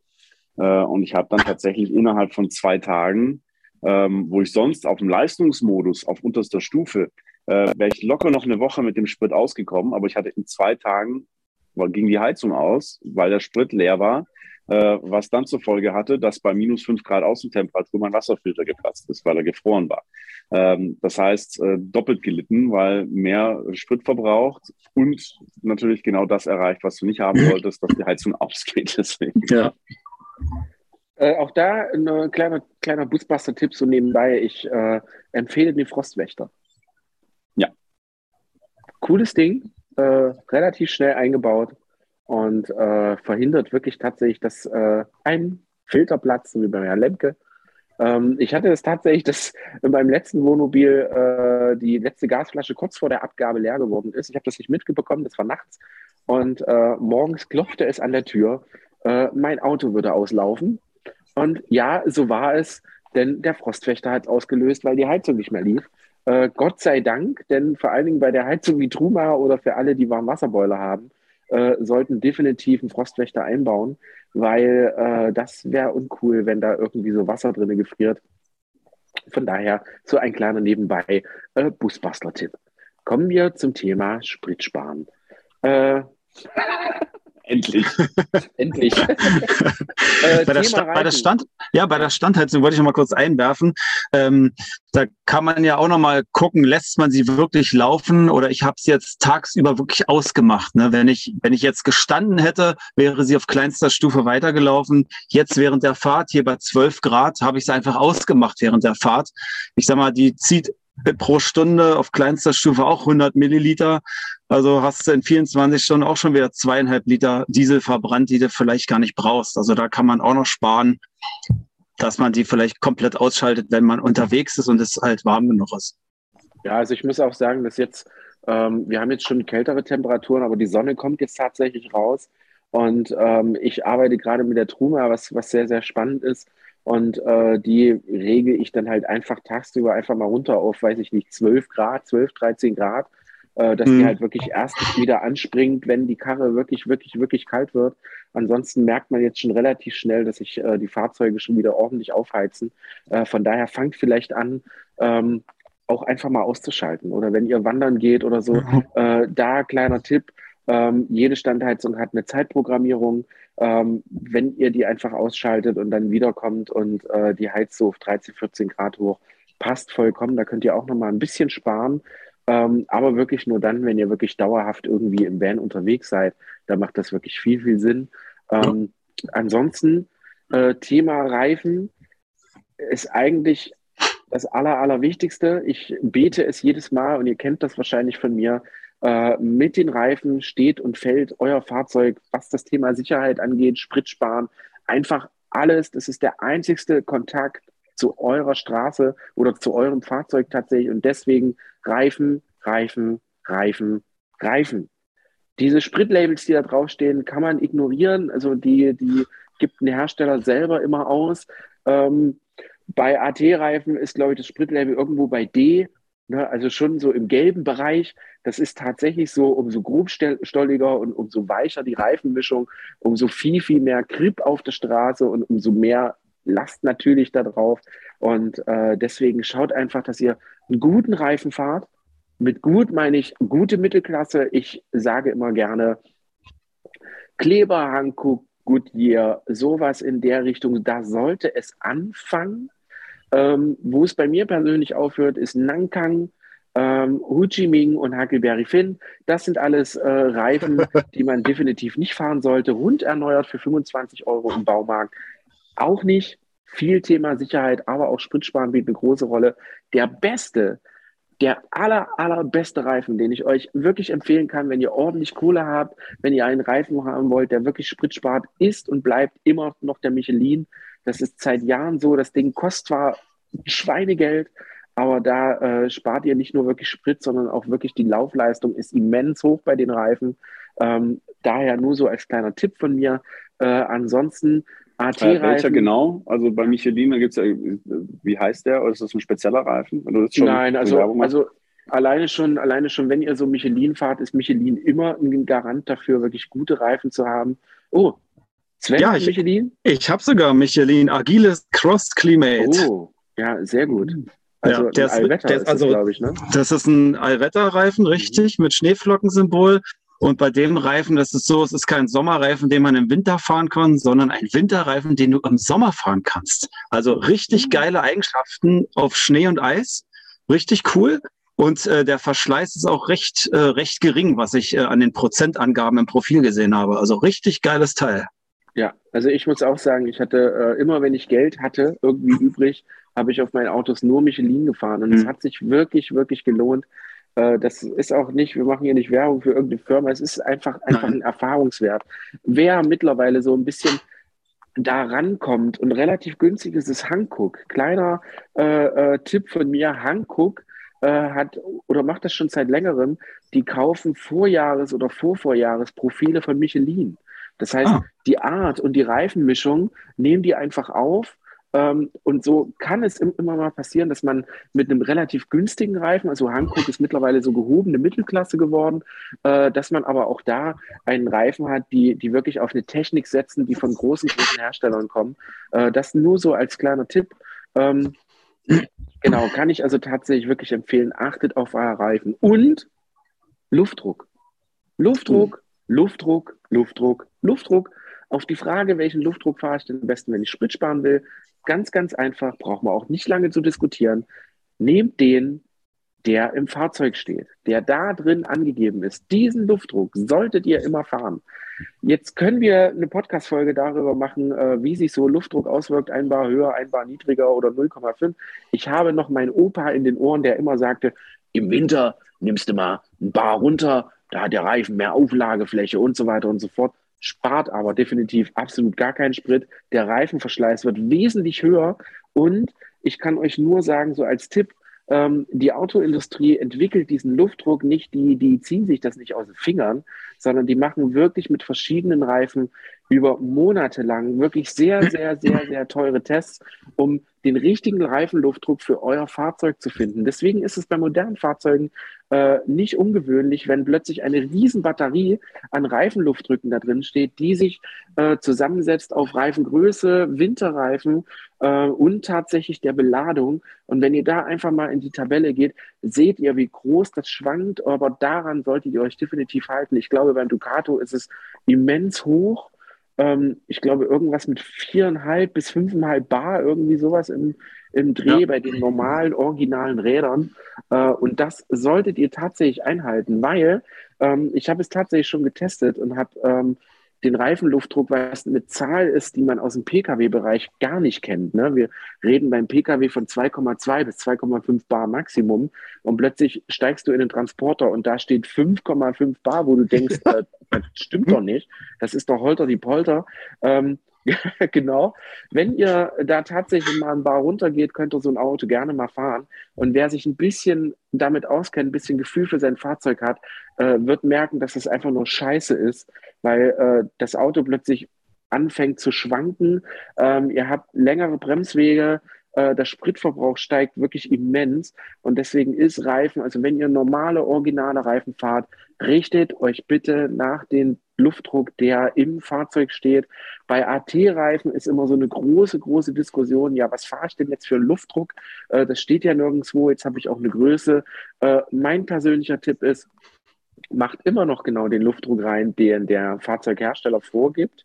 Speaker 1: Äh, und ich habe dann tatsächlich innerhalb von zwei Tagen, ähm, wo ich sonst auf dem Leistungsmodus auf unterster Stufe, äh, wäre ich locker noch eine Woche mit dem Sprit ausgekommen. Aber ich hatte in zwei Tagen, ging die Heizung aus, weil der Sprit leer war äh, was dann zur Folge hatte, dass bei minus 5 Grad Außentemperatur mein Wasserfilter geplatzt ist, weil er gefroren war. Ähm, das heißt, äh, doppelt gelitten, weil mehr Sprit verbraucht und natürlich genau das erreicht, was du nicht haben wolltest, dass die Heizung ausgeht. Deswegen. Ja.
Speaker 2: Äh, auch da ein kleiner, kleiner Busbuster-Tipp so nebenbei. Ich äh, empfehle den Frostwächter.
Speaker 1: Ja.
Speaker 2: Cooles Ding, äh, relativ schnell eingebaut und äh, verhindert wirklich tatsächlich, dass äh, ein Filter platzt, wie bei Herrn Lemke. Ähm, ich hatte es tatsächlich, dass beim letzten Wohnmobil äh, die letzte Gasflasche kurz vor der Abgabe leer geworden ist. Ich habe das nicht mitbekommen, das war nachts. Und äh, morgens klopfte es an der Tür. Äh, mein Auto würde auslaufen. Und ja, so war es, denn der Frostwächter hat es ausgelöst, weil die Heizung nicht mehr lief. Äh, Gott sei Dank, denn vor allen Dingen bei der Heizung wie Truma oder für alle, die Warmwasserboiler haben, äh, sollten definitiv einen Frostwächter einbauen, weil äh, das wäre uncool, wenn da irgendwie so Wasser drin gefriert. Von daher so ein kleiner nebenbei äh, Busbastler-Tipp. Kommen wir zum Thema Spritsparen. Äh,
Speaker 1: Endlich.
Speaker 2: Endlich.
Speaker 3: äh, bei, der bei, der Stand, ja, bei der Standheizung wollte ich noch mal kurz einwerfen. Ähm, da kann man ja auch noch mal gucken, lässt man sie wirklich laufen oder ich habe sie jetzt tagsüber wirklich ausgemacht. Ne? Wenn ich wenn ich jetzt gestanden hätte, wäre sie auf kleinster Stufe weitergelaufen. Jetzt während der Fahrt hier bei 12 Grad habe ich sie einfach ausgemacht während der Fahrt. Ich sag mal, die zieht pro Stunde auf kleinster Stufe auch 100 Milliliter. Also hast du in 24 Stunden auch schon wieder zweieinhalb Liter Diesel verbrannt, die du vielleicht gar nicht brauchst. Also da kann man auch noch sparen, dass man die vielleicht komplett ausschaltet, wenn man unterwegs ist und es halt warm genug ist.
Speaker 2: Ja, also ich muss auch sagen, dass jetzt, ähm, wir haben jetzt schon kältere Temperaturen, aber die Sonne kommt jetzt tatsächlich raus. Und ähm, ich arbeite gerade mit der Truma, was, was sehr, sehr spannend ist. Und äh, die regel ich dann halt einfach tagsüber einfach mal runter auf, weiß ich nicht, 12 Grad, 12, 13 Grad, äh, dass mhm. die halt wirklich erst wieder anspringt, wenn die Karre wirklich, wirklich, wirklich kalt wird. Ansonsten merkt man jetzt schon relativ schnell, dass sich äh, die Fahrzeuge schon wieder ordentlich aufheizen. Äh, von daher fangt vielleicht an, ähm, auch einfach mal auszuschalten. Oder wenn ihr wandern geht oder so, mhm. äh, da kleiner Tipp, Ähm, jede Standheizung hat eine Zeitprogrammierung. Ähm, wenn ihr die einfach ausschaltet und dann wiederkommt und äh, die heizt so auf 13, 14 Grad hoch, passt vollkommen. Da könnt ihr auch nochmal ein bisschen sparen. Ähm, aber wirklich nur dann, wenn ihr wirklich dauerhaft irgendwie im Van unterwegs seid. Da macht das wirklich viel, viel Sinn. Ähm, ansonsten, äh, Thema Reifen ist eigentlich das Aller, Allerwichtigste. Ich bete es jedes Mal und ihr kennt das wahrscheinlich von mir. Äh, mit den Reifen steht und fällt euer Fahrzeug, was das Thema Sicherheit angeht, Spritsparen, einfach alles. Das ist der einzigste Kontakt zu eurer Straße oder zu eurem Fahrzeug tatsächlich. Und deswegen Reifen, Reifen, Reifen, Reifen. Diese Spritlabels, die da draufstehen, kann man ignorieren. Also die, die gibt ein Hersteller selber immer aus. Ähm, bei AT-Reifen ist, glaube ich, das Spritlabel irgendwo bei D, ne, also schon so im gelben Bereich. Das ist tatsächlich so, umso grobstolliger und umso weicher die Reifenmischung, umso viel, viel mehr Grip auf der Straße und umso mehr Last natürlich da drauf. Und äh, deswegen schaut einfach, dass ihr einen guten Reifen fahrt. Mit gut meine ich gute Mittelklasse. Ich sage immer gerne Kleber, Hankook, Goodyear, sowas in der Richtung. Da sollte es anfangen. Ähm, wo es bei mir persönlich aufhört, ist Nankang, ähm, Ho Chi Minh und Huckleberry Finn. Das sind alles äh, Reifen, die man definitiv nicht fahren sollte. Rund erneuert für 25 Euro im Baumarkt. Auch nicht. Viel Thema Sicherheit, aber auch Spritsparen spielt eine große Rolle. Der beste, der aller, allerbeste Reifen, den ich euch wirklich empfehlen kann, wenn ihr ordentlich Kohle habt, wenn ihr einen Reifen haben wollt, der wirklich Sprit spart, ist und bleibt immer noch der Michelin. Das ist seit Jahren so. Das Ding kostet zwar Schweinegeld, aber da äh, spart ihr nicht nur wirklich Sprit, sondern auch wirklich die Laufleistung ist immens hoch bei den Reifen. Ähm, daher nur so als kleiner Tipp von mir. Äh, ansonsten
Speaker 1: AT-Reifen. Äh, welcher genau? Also bei Michelin, da gibt es ja, wie heißt der? Oder ist das ein spezieller Reifen?
Speaker 2: Nein, also, also alleine schon, alleine schon, wenn ihr so Michelin fahrt, ist Michelin immer ein Garant dafür, wirklich gute Reifen zu haben. Oh,
Speaker 3: Sven, ja, ich, Michelin? Ich habe sogar Michelin Agiles Cross Climate.
Speaker 2: Oh, ja, sehr gut.
Speaker 3: Also ja, der ist, Allwetter der ist, also, glaube ich, ne? Das ist ein Allwetterreifen, richtig, mhm. mit Schneeflockensymbol. Und bei dem Reifen, das ist so, es ist kein Sommerreifen, den man im Winter fahren kann, sondern ein Winterreifen, den du im Sommer fahren kannst. Also richtig mhm. geile Eigenschaften auf Schnee und Eis. Richtig cool. Und äh, der Verschleiß ist auch recht, äh, recht gering, was ich äh, an den Prozentangaben im Profil gesehen habe. Also richtig geiles Teil.
Speaker 2: Ja, also ich muss auch sagen, ich hatte äh, immer, wenn ich Geld hatte, irgendwie übrig, habe ich auf meinen Autos nur Michelin gefahren. Und es mhm. hat sich wirklich, wirklich gelohnt. Äh, das ist auch nicht, wir machen hier nicht Werbung für irgendeine Firma, es ist einfach, einfach ein Erfahrungswert. Wer mittlerweile so ein bisschen da rankommt und relativ günstig ist, ist Hankook. Kleiner äh, äh, Tipp von mir, Hankook äh, hat oder macht das schon seit längerem, die kaufen Vorjahres- oder Vorvorjahres Profile von Michelin. Das heißt, ah. die Art und die Reifenmischung nehmen die einfach auf ähm, und so kann es immer mal passieren, dass man mit einem relativ günstigen Reifen, also Hankook ist mittlerweile so gehobene Mittelklasse geworden, äh, dass man aber auch da einen Reifen hat, die, die wirklich auf eine Technik setzen, die von großen, großen Herstellern kommen. Äh, das nur so als kleiner Tipp. Ähm, genau, kann ich also tatsächlich wirklich empfehlen, achtet auf euer Reifen. Und Luftdruck. Luftdruck, Luftdruck, Luftdruck, Luftdruck. Auf die Frage, welchen Luftdruck fahre ich denn am besten, wenn ich Sprit sparen will, ganz, ganz einfach, braucht man auch nicht lange zu diskutieren. Nehmt den, der im Fahrzeug steht, der da drin angegeben ist. Diesen Luftdruck solltet ihr immer fahren. Jetzt können wir eine Podcast-Folge darüber machen, äh, wie sich so Luftdruck auswirkt, ein Bar höher, ein Bar niedriger oder 0,5. Ich habe noch meinen Opa in den Ohren, der immer sagte, im Winter nimmst du mal ein Bar runter, da hat der Reifen mehr Auflagefläche und so weiter und so fort spart aber definitiv absolut gar keinen Sprit. Der Reifenverschleiß wird wesentlich höher und ich kann euch nur sagen, so als Tipp, ähm, die Autoindustrie entwickelt diesen Luftdruck nicht, die, die ziehen sich das nicht aus den Fingern, sondern die machen wirklich mit verschiedenen Reifen über Monate lang wirklich sehr, sehr, sehr, sehr teure Tests, um den richtigen Reifenluftdruck für euer Fahrzeug zu finden. Deswegen ist es bei modernen Fahrzeugen äh, nicht ungewöhnlich, wenn plötzlich eine riesen Batterie an Reifenluftdrücken da drin steht, die sich äh, zusammensetzt auf Reifengröße, Winterreifen, äh, und tatsächlich der Beladung. Und wenn ihr da einfach mal in die Tabelle geht, seht ihr, wie groß das schwankt, aber daran solltet ihr euch definitiv halten. Ich glaube, beim Ducato ist es immens hoch. Ähm, ich glaube, irgendwas mit viereinhalb bis fünfeinhalb Bar, irgendwie sowas im, im Dreh ja. bei den normalen, originalen Rädern. Äh, und das solltet ihr tatsächlich einhalten, weil ähm, ich habe es tatsächlich schon getestet und habe ähm, den Reifenluftdruck, was eine Zahl ist, die man aus dem Pkw-Bereich gar nicht kennt. Ne? Wir reden beim Pkw von 2,2 bis 2,5 Bar Maximum und plötzlich steigst du in den Transporter und da steht 5,5 Bar, wo du denkst, äh, das stimmt doch nicht, das ist doch Holter die Polter. Ähm, genau. Wenn ihr da tatsächlich mal ein Bar runtergeht, könnt ihr so ein Auto gerne mal fahren. Und wer sich ein bisschen damit auskennt, ein bisschen Gefühl für sein Fahrzeug hat, äh, wird merken, dass es einfach nur Scheiße ist, weil äh, das Auto plötzlich anfängt zu schwanken. Ähm, ihr habt längere Bremswege, äh, der Spritverbrauch steigt wirklich immens und deswegen ist Reifen, also wenn ihr normale, originale Reifen fahrt, richtet euch bitte nach dem Luftdruck, der im Fahrzeug steht. Bei AT-Reifen ist immer so eine große, große Diskussion, ja, was fahre ich denn jetzt für Luftdruck? Äh, das steht ja nirgendwo, jetzt habe ich auch eine Größe. Äh, mein persönlicher Tipp ist, macht immer noch genau den Luftdruck rein, den der Fahrzeughersteller vorgibt.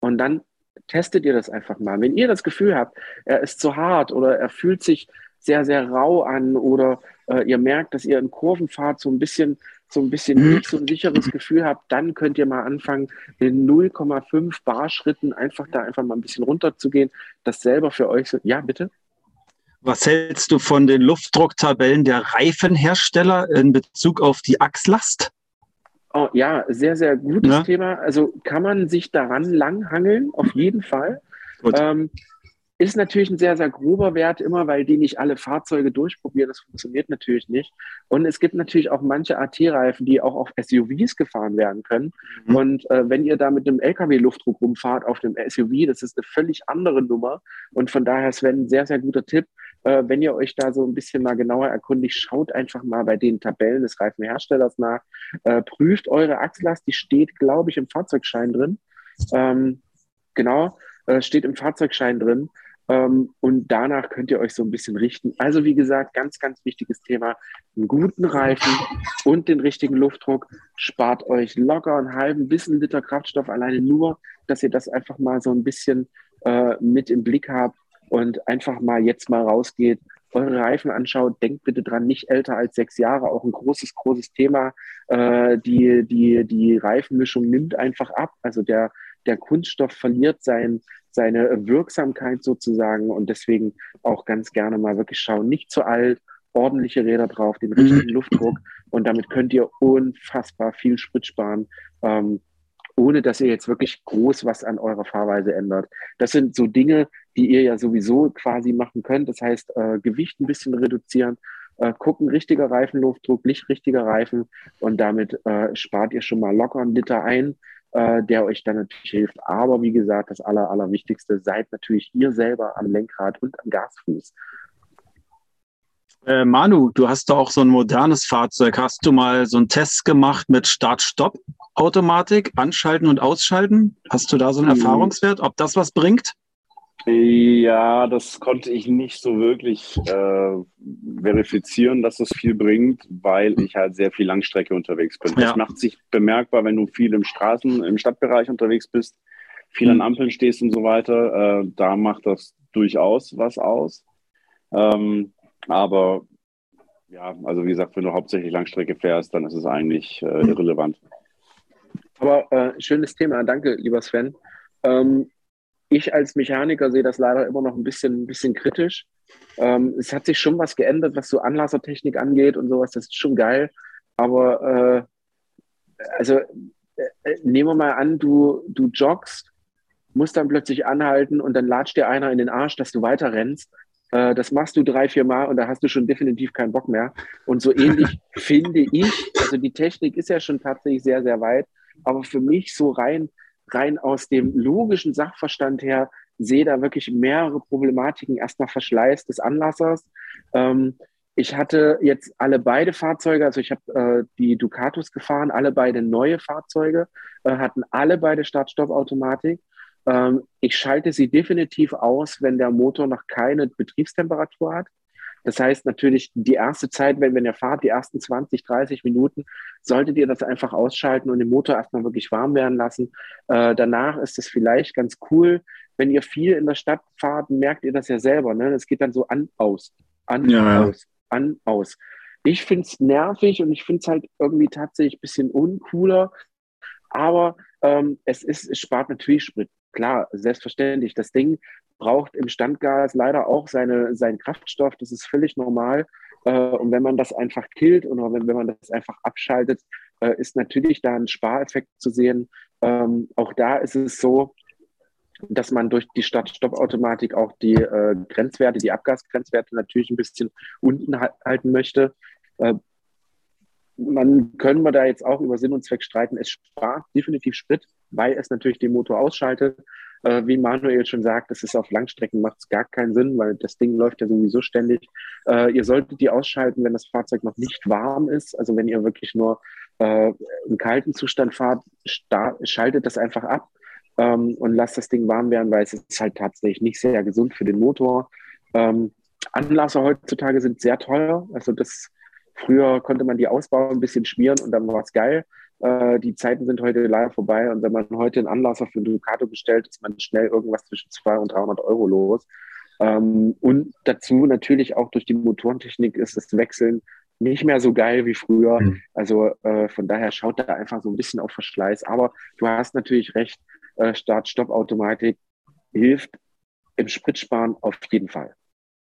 Speaker 2: Und dann testet ihr das einfach mal. Wenn ihr das Gefühl habt, er ist zu hart oder er fühlt sich sehr, sehr rau an oder äh, ihr merkt, dass ihr in Kurven fahrt, so ein bisschen, so ein bisschen mhm. nicht so ein sicheres Gefühl habt, dann könnt ihr mal anfangen, in 0,5 Bar Schritten einfach da einfach mal ein bisschen runterzugehen, das selber für euch so, ja, bitte?
Speaker 3: Was hältst du von den Luftdrucktabellen der Reifenhersteller in Bezug auf die Achslast?
Speaker 2: Oh, ja, sehr, sehr gutes ja. Thema. Also kann man sich daran langhangeln, auf jeden Fall. Ähm, ist natürlich ein sehr, sehr grober Wert immer, weil die nicht alle Fahrzeuge durchprobieren. Das funktioniert natürlich nicht. Und es gibt natürlich auch manche AT-Reifen, die auch auf SUVs gefahren werden können. Mhm. Und äh, wenn ihr da mit einem LKW-Luftdruck rumfahrt auf dem SUV, das ist eine völlig andere Nummer. Und von daher ist ein sehr, sehr guter Tipp. Äh, wenn ihr euch da so ein bisschen mal genauer erkundigt, schaut einfach mal bei den Tabellen des Reifenherstellers nach. Äh, prüft eure Achslast, die steht, glaube ich, im Fahrzeugschein drin. Ähm, genau, äh, steht im Fahrzeugschein drin. Ähm, und danach könnt ihr euch so ein bisschen richten. Also wie gesagt, ganz, ganz wichtiges Thema. Einen guten Reifen und den richtigen Luftdruck spart euch locker einen halben bis einen Liter Kraftstoff alleine nur, dass ihr das einfach mal so ein bisschen äh, mit im Blick habt und einfach mal jetzt mal rausgeht, eure Reifen anschaut, denkt bitte dran, nicht älter als sechs Jahre, auch ein großes, großes Thema. Äh, die, die, die Reifenmischung nimmt einfach ab. Also der, der Kunststoff verliert sein, seine Wirksamkeit sozusagen und deswegen auch ganz gerne mal wirklich schauen, nicht zu alt, ordentliche Räder drauf, den richtigen mhm. Luftdruck und damit könnt ihr unfassbar viel Sprit sparen. Ähm, ohne dass ihr jetzt wirklich groß was an eurer Fahrweise ändert. Das sind so Dinge, die ihr ja sowieso quasi machen könnt. Das heißt, äh, Gewicht ein bisschen reduzieren, äh, gucken, richtiger Reifenluftdruck, nicht richtiger Reifen und damit äh, spart ihr schon mal locker einen Liter ein, äh, der euch dann natürlich hilft. Aber wie gesagt, das Aller, Allerwichtigste, seid natürlich ihr selber am Lenkrad und am Gasfuß.
Speaker 3: Äh, Manu, du hast doch auch so ein modernes Fahrzeug. Hast du mal so einen Test gemacht mit Start-Stopp-Automatik, anschalten und ausschalten? Hast du da so einen mhm. Erfahrungswert, ob das was bringt?
Speaker 1: Ja, das konnte ich nicht so wirklich äh, verifizieren, dass es viel bringt, weil ich halt sehr viel Langstrecke unterwegs bin. Ja. Das macht sich bemerkbar, wenn du viel im Straßen, im Stadtbereich unterwegs bist, viel an mhm. Ampeln stehst und so weiter. Äh, da macht das durchaus was aus. Ähm, aber ja, also wie gesagt, wenn du hauptsächlich Langstrecke fährst, dann ist es eigentlich äh, irrelevant.
Speaker 2: Aber äh, schönes Thema, danke, lieber Sven. Ähm, ich als Mechaniker sehe das leider immer noch ein bisschen, ein bisschen kritisch. Ähm, es hat sich schon was geändert, was so Anlassertechnik angeht und sowas. Das ist schon geil. Aber äh, also äh, nehmen wir mal an, du, du joggst, musst dann plötzlich anhalten und dann latscht dir einer in den Arsch, dass du weiter rennst. Äh, das machst du drei, vier Mal und da hast du schon definitiv keinen Bock mehr. Und so ähnlich finde ich, also die Technik ist ja schon tatsächlich sehr, sehr weit, aber für mich so rein, rein aus dem logischen Sachverstand her, sehe da wirklich mehrere Problematiken. Erstmal Verschleiß des Anlassers. Ähm, ich hatte jetzt alle beide Fahrzeuge, also ich habe äh, die Ducatos gefahren, alle beide neue Fahrzeuge, äh, hatten alle beide Start-Stopp-Automatik. Ähm, ich schalte sie definitiv aus, wenn der Motor noch keine Betriebstemperatur hat. Das heißt natürlich, die erste Zeit, wenn, ihr fahrt, die ersten 20, 30 Minuten, solltet ihr das einfach ausschalten und den Motor erstmal wirklich warm werden lassen. Äh, danach ist es vielleicht ganz cool, wenn ihr viel in der Stadt fahrt, merkt ihr das ja selber. Ne? Es geht dann so an, aus, an, ja, aus, an, aus. Ich finde es nervig und ich finde es halt irgendwie tatsächlich ein bisschen uncooler. Aber ähm, es ist, es spart natürlich Sprit. Klar, selbstverständlich. Das Ding braucht im Standgas leider auch seine, seinen Kraftstoff. Das ist völlig normal. Äh, und wenn man das einfach killt oder wenn, wenn man das einfach abschaltet, äh, ist natürlich da ein Spareffekt zu sehen. Ähm, auch da ist es so, dass man durch die Start-Stopp-Automatik auch die äh, Grenzwerte, die Abgasgrenzwerte natürlich ein bisschen unten halten möchte. Äh, man können wir da jetzt auch über Sinn und Zweck streiten. Es spart definitiv Sprit, weil es natürlich den Motor ausschaltet. Äh, wie Manuel schon sagt, es ist auf Langstrecken macht es gar keinen Sinn, weil das Ding läuft ja sowieso ständig. Äh, ihr solltet die ausschalten, wenn das Fahrzeug noch nicht warm ist. Also wenn ihr wirklich nur äh, im kalten Zustand fahrt, schaltet das einfach ab ähm, und lasst das Ding warm werden, weil es ist halt tatsächlich nicht sehr gesund für den Motor. Ähm, Anlasser heutzutage sind sehr teuer. Also das Früher konnte man die ausbauen, ein bisschen schmieren und dann war es geil. Äh, die Zeiten sind heute leider vorbei und wenn man heute einen Anlasser für Ducato bestellt, ist man schnell irgendwas zwischen 200 und 300 Euro los. Ähm, und dazu natürlich auch durch die Motorentechnik ist das Wechseln nicht mehr so geil wie früher. Mhm. Also äh, von daher schaut da einfach so ein bisschen auf Verschleiß. Aber du hast natürlich recht, äh, Start-Stopp-Automatik hilft im Spritsparen auf jeden Fall.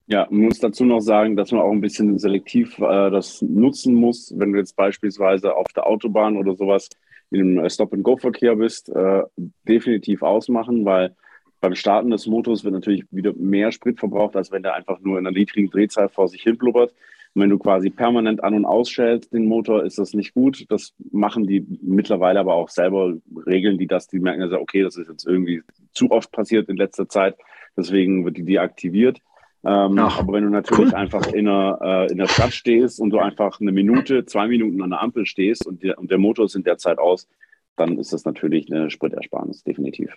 Speaker 1: Ja, man muss dazu noch sagen, dass man auch ein bisschen selektiv äh, das nutzen muss. Wenn du jetzt beispielsweise auf der Autobahn oder sowas im äh, Stop-and-Go-Verkehr bist, äh, definitiv ausmachen, weil beim Starten des Motors wird natürlich wieder mehr Sprit verbraucht, als wenn der einfach nur in einer niedrigen Drehzahl vor sich hin blubbert. Und wenn du quasi permanent an- und ausschältst den Motor, ist das nicht gut. Das machen die mittlerweile aber auch selber, regeln die das. Die merken also, okay, das ist jetzt irgendwie zu oft passiert in letzter Zeit. Deswegen wird die deaktiviert. Ähm, aber wenn du natürlich cool. einfach in der, äh, in der Stadt stehst und du einfach eine Minute, zwei Minuten an der Ampel stehst und, die, und der Motor ist in der Zeit aus, dann ist das natürlich eine Spritersparnis, definitiv.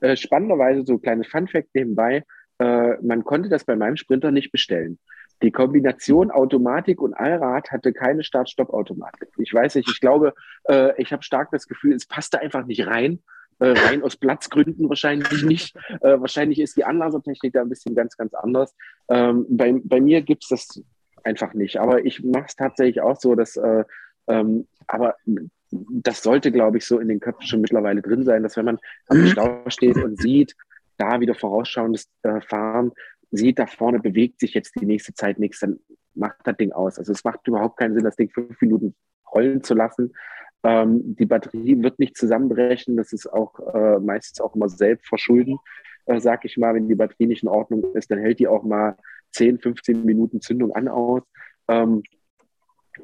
Speaker 2: Äh, spannenderweise, so ein kleines Funfact nebenbei, äh, man konnte das bei meinem Sprinter nicht bestellen. Die Kombination Automatik und Allrad hatte keine Start-Stopp-Automatik. Ich weiß nicht, ich glaube, äh, ich habe stark das Gefühl, es passte einfach nicht rein äh, rein aus Platzgründen wahrscheinlich nicht. Äh, wahrscheinlich ist die Anlasertechnik da ein bisschen ganz, ganz anders. Ähm, bei, bei mir gibt es das einfach nicht. Aber ich mache es tatsächlich auch so, dass, äh, ähm, aber das sollte, glaube ich, so in den Köpfen schon mittlerweile drin sein, dass wenn man am Stau steht und sieht, da wieder vorausschauendes äh, Fahren, sieht, da vorne bewegt sich jetzt die nächste Zeit nichts, dann macht das Ding aus. Also es macht überhaupt keinen Sinn, das Ding fünf Minuten rollen zu lassen. Ähm, die Batterie wird nicht zusammenbrechen. Das ist auch äh, meistens auch immer selbst verschulden, äh, sag ich mal. Wenn die Batterie nicht in Ordnung ist, dann hält die auch mal 10, 15 Minuten Zündung an aus. Ähm,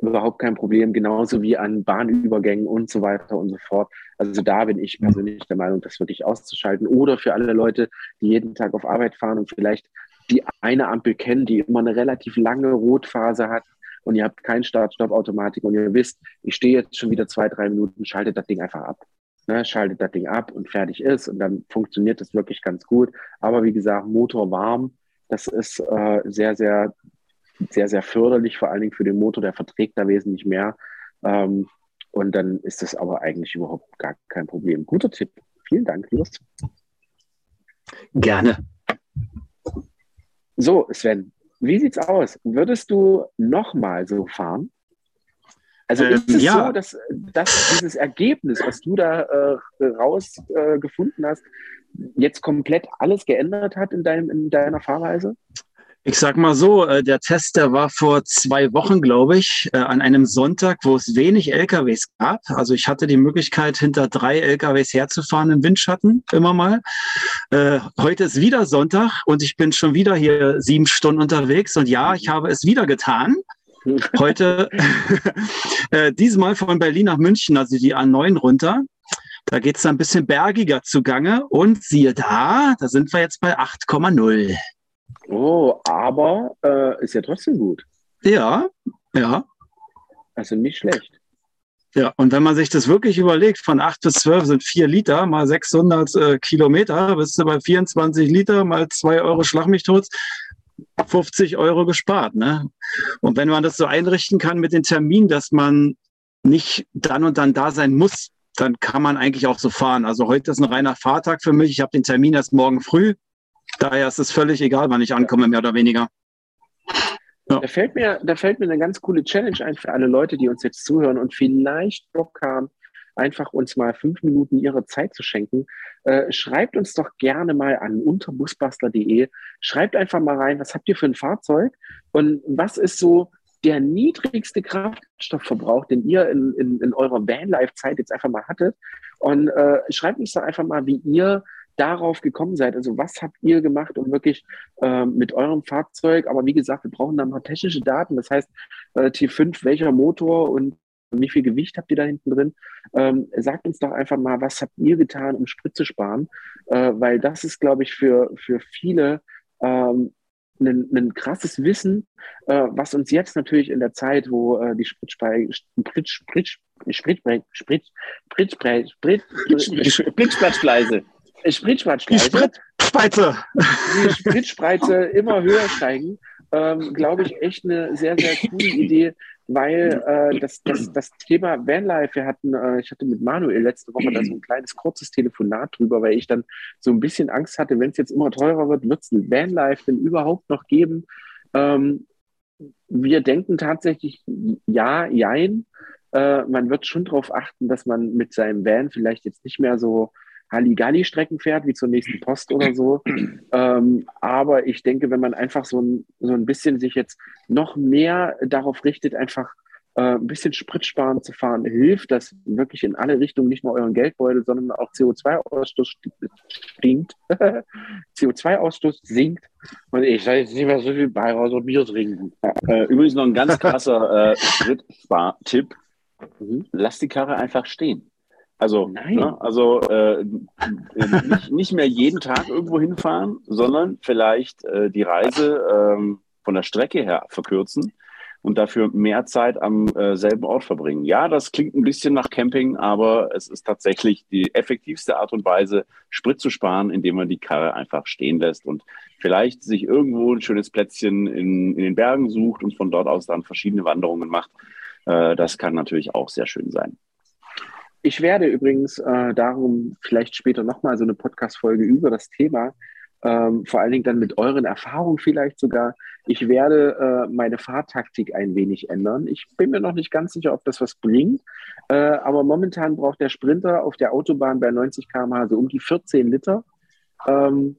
Speaker 2: überhaupt kein Problem, genauso wie an Bahnübergängen und so weiter und so fort. Also da bin ich persönlich der Meinung, das wirklich auszuschalten. Oder für alle Leute, die jeden Tag auf Arbeit fahren und vielleicht die eine Ampel kennen, die immer eine relativ lange Rotphase hat, und ihr habt kein Start-Stopp-Automatik und ihr wisst, ich stehe jetzt schon wieder zwei, drei Minuten, schaltet das Ding einfach ab. Ne, schaltet das Ding ab und fertig ist und dann funktioniert das wirklich ganz gut. Aber wie gesagt, Motor warm, das ist äh, sehr, sehr, sehr, sehr förderlich, vor allen Dingen für den Motor, der verträgt da wesentlich mehr. Ähm, und dann ist das aber eigentlich überhaupt gar kein Problem. Guter Tipp. Vielen Dank, Lust.
Speaker 3: Gerne.
Speaker 2: So, Sven, wie sieht's aus? Würdest du nochmal so fahren? Also ähm, ist es ja. so, dass, dass dieses Ergebnis, was du da äh, rausgefunden äh, hast, jetzt komplett alles geändert hat in, deinem, in deiner Fahrweise?
Speaker 3: Ich sag mal so, äh, der Test, der war vor zwei Wochen, glaube ich, äh, an einem Sonntag, wo es wenig LKWs gab. Also ich hatte die Möglichkeit, hinter drei LKWs herzufahren im Windschatten, immer mal. Äh, heute ist wieder Sonntag und ich bin schon wieder hier sieben Stunden unterwegs. Und ja, ich habe es wieder getan. Heute, diesmal von Berlin nach München, also die A9 runter. Da geht es ein bisschen bergiger zugange und siehe da, da sind wir jetzt bei 8,0.
Speaker 2: Oh, aber äh, ist ja trotzdem gut.
Speaker 3: Ja, ja.
Speaker 2: Also nicht schlecht.
Speaker 3: Ja, und wenn man sich das wirklich überlegt, von 8 bis 12 sind 4 Liter mal 600 äh, Kilometer, bist du bei 24 Liter mal 2 Euro Schlag mich tot, 50 Euro gespart. Ne? Und wenn man das so einrichten kann mit den Terminen, dass man nicht dann und dann da sein muss, dann kann man eigentlich auch so fahren. Also heute ist ein reiner Fahrtag für mich. Ich habe den Termin erst morgen früh. Daher ist es völlig egal, wann ich ankomme, mehr oder weniger.
Speaker 2: Ja. Da, fällt mir, da fällt mir eine ganz coole Challenge ein für alle Leute, die uns jetzt zuhören und vielleicht Bock haben, einfach uns mal fünf Minuten ihre Zeit zu schenken. Äh, schreibt uns doch gerne mal an unterbusbastler.de. Schreibt einfach mal rein, was habt ihr für ein Fahrzeug und was ist so der niedrigste Kraftstoffverbrauch, den ihr in, in, in eurer Vanlife-Zeit jetzt einfach mal hattet. Und äh, schreibt uns doch einfach mal, wie ihr darauf gekommen seid. Also was habt ihr gemacht, um wirklich äh, mit eurem Fahrzeug, aber wie gesagt, wir brauchen dann noch technische Daten, das heißt äh, T5, welcher Motor und wie viel Gewicht habt ihr da hinten drin? Ähm, sagt uns doch einfach mal, was habt ihr getan, um Sprit zu sparen? Äh, weil das ist, glaube ich, für, für viele ähm, ein, ein krasses Wissen, äh, was uns jetzt natürlich in der Zeit, wo äh, die Spritspreise, Sprit, Sprit, Sprit, Sprit, Sprit, Sprit, Sprit, Spritzplatzgleise, Spritspreise, die Spritspreise immer höher steigen, ähm, glaube ich, echt eine sehr, sehr coole Idee, weil äh, das, das, das Thema Vanlife, wir hatten, äh, ich hatte mit Manuel letzte Woche da so ein kleines kurzes Telefonat drüber, weil ich dann so ein bisschen Angst hatte, wenn es jetzt immer teurer wird, wird es ein Vanlife denn überhaupt noch geben? Ähm, wir denken tatsächlich ja, jein. Äh, man wird schon darauf achten, dass man mit seinem Van vielleicht jetzt nicht mehr so Halligalli-Strecken fährt, wie zur nächsten Post oder so. Ähm, aber ich denke, wenn man einfach so ein, so ein bisschen sich jetzt noch mehr darauf richtet, einfach äh, ein bisschen spritsparend zu fahren, hilft das wirklich in alle Richtungen, nicht nur euren Geldbeutel, sondern auch CO2-Ausstoß stinkt. CO2-Ausstoß sinkt. Und ich sage jetzt nicht mehr so viel Bayraus und Bier trinken.
Speaker 1: Äh, übrigens noch ein ganz krasser äh, Spritspar-Tipp. Mhm. Lass die Karre einfach stehen. Also, ne, also äh, nicht, nicht, mehr jeden Tag irgendwo hinfahren, sondern vielleicht äh, die Reise ähm, von der Strecke her verkürzen und dafür mehr Zeit am äh, selben Ort verbringen. Ja, das klingt ein bisschen nach Camping, aber es ist tatsächlich die effektivste Art und Weise, Sprit zu sparen, indem man die Karre einfach stehen lässt und vielleicht sich irgendwo ein schönes Plätzchen in, in den Bergen sucht und von dort aus dann verschiedene Wanderungen macht. Äh, das kann natürlich auch sehr schön sein.
Speaker 2: Ich werde übrigens äh, darum vielleicht später nochmal so eine Podcast-Folge über das Thema, ähm, vor allen Dingen dann mit euren Erfahrungen vielleicht sogar. Ich werde äh, meine Fahrtaktik ein wenig ändern. Ich bin mir noch nicht ganz sicher, ob das was bringt, äh, aber momentan braucht der Sprinter auf der Autobahn bei 90 km/h so um die 14 Liter. Ähm,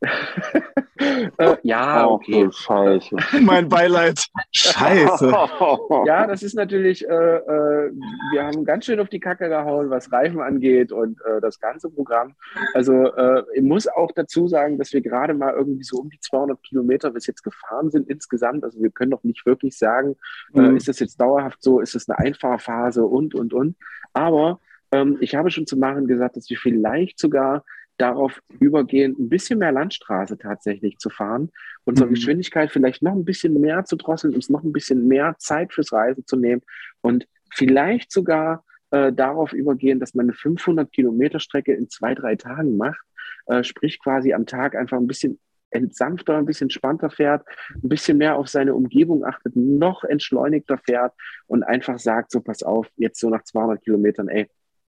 Speaker 2: äh, ja, okay.
Speaker 3: Oh, Scheiße. mein Beileid. Scheiße.
Speaker 2: ja, das ist natürlich, äh, äh, wir haben ganz schön auf die Kacke gehauen, was Reifen angeht und äh, das ganze Programm. Also äh, ich muss auch dazu sagen, dass wir gerade mal irgendwie so um die 200 Kilometer bis jetzt gefahren sind insgesamt. Also wir können noch nicht wirklich sagen, äh, mhm. ist das jetzt dauerhaft so, ist das eine Einfahrphase und, und, und. Aber ähm, ich habe schon zu Maren gesagt, dass wir vielleicht sogar darauf übergehen, ein bisschen mehr Landstraße tatsächlich zu fahren, unsere mhm. Geschwindigkeit vielleicht noch ein bisschen mehr zu drosseln, uns noch ein bisschen mehr Zeit fürs Reisen zu nehmen und vielleicht sogar äh, darauf übergehen, dass man eine 500 Kilometer Strecke in zwei, drei Tagen macht, äh, sprich quasi am Tag einfach ein bisschen entsanfter, ein bisschen entspannter fährt, ein bisschen mehr auf seine Umgebung achtet, noch entschleunigter fährt und einfach sagt, so pass auf, jetzt so nach 200 Kilometern, ey,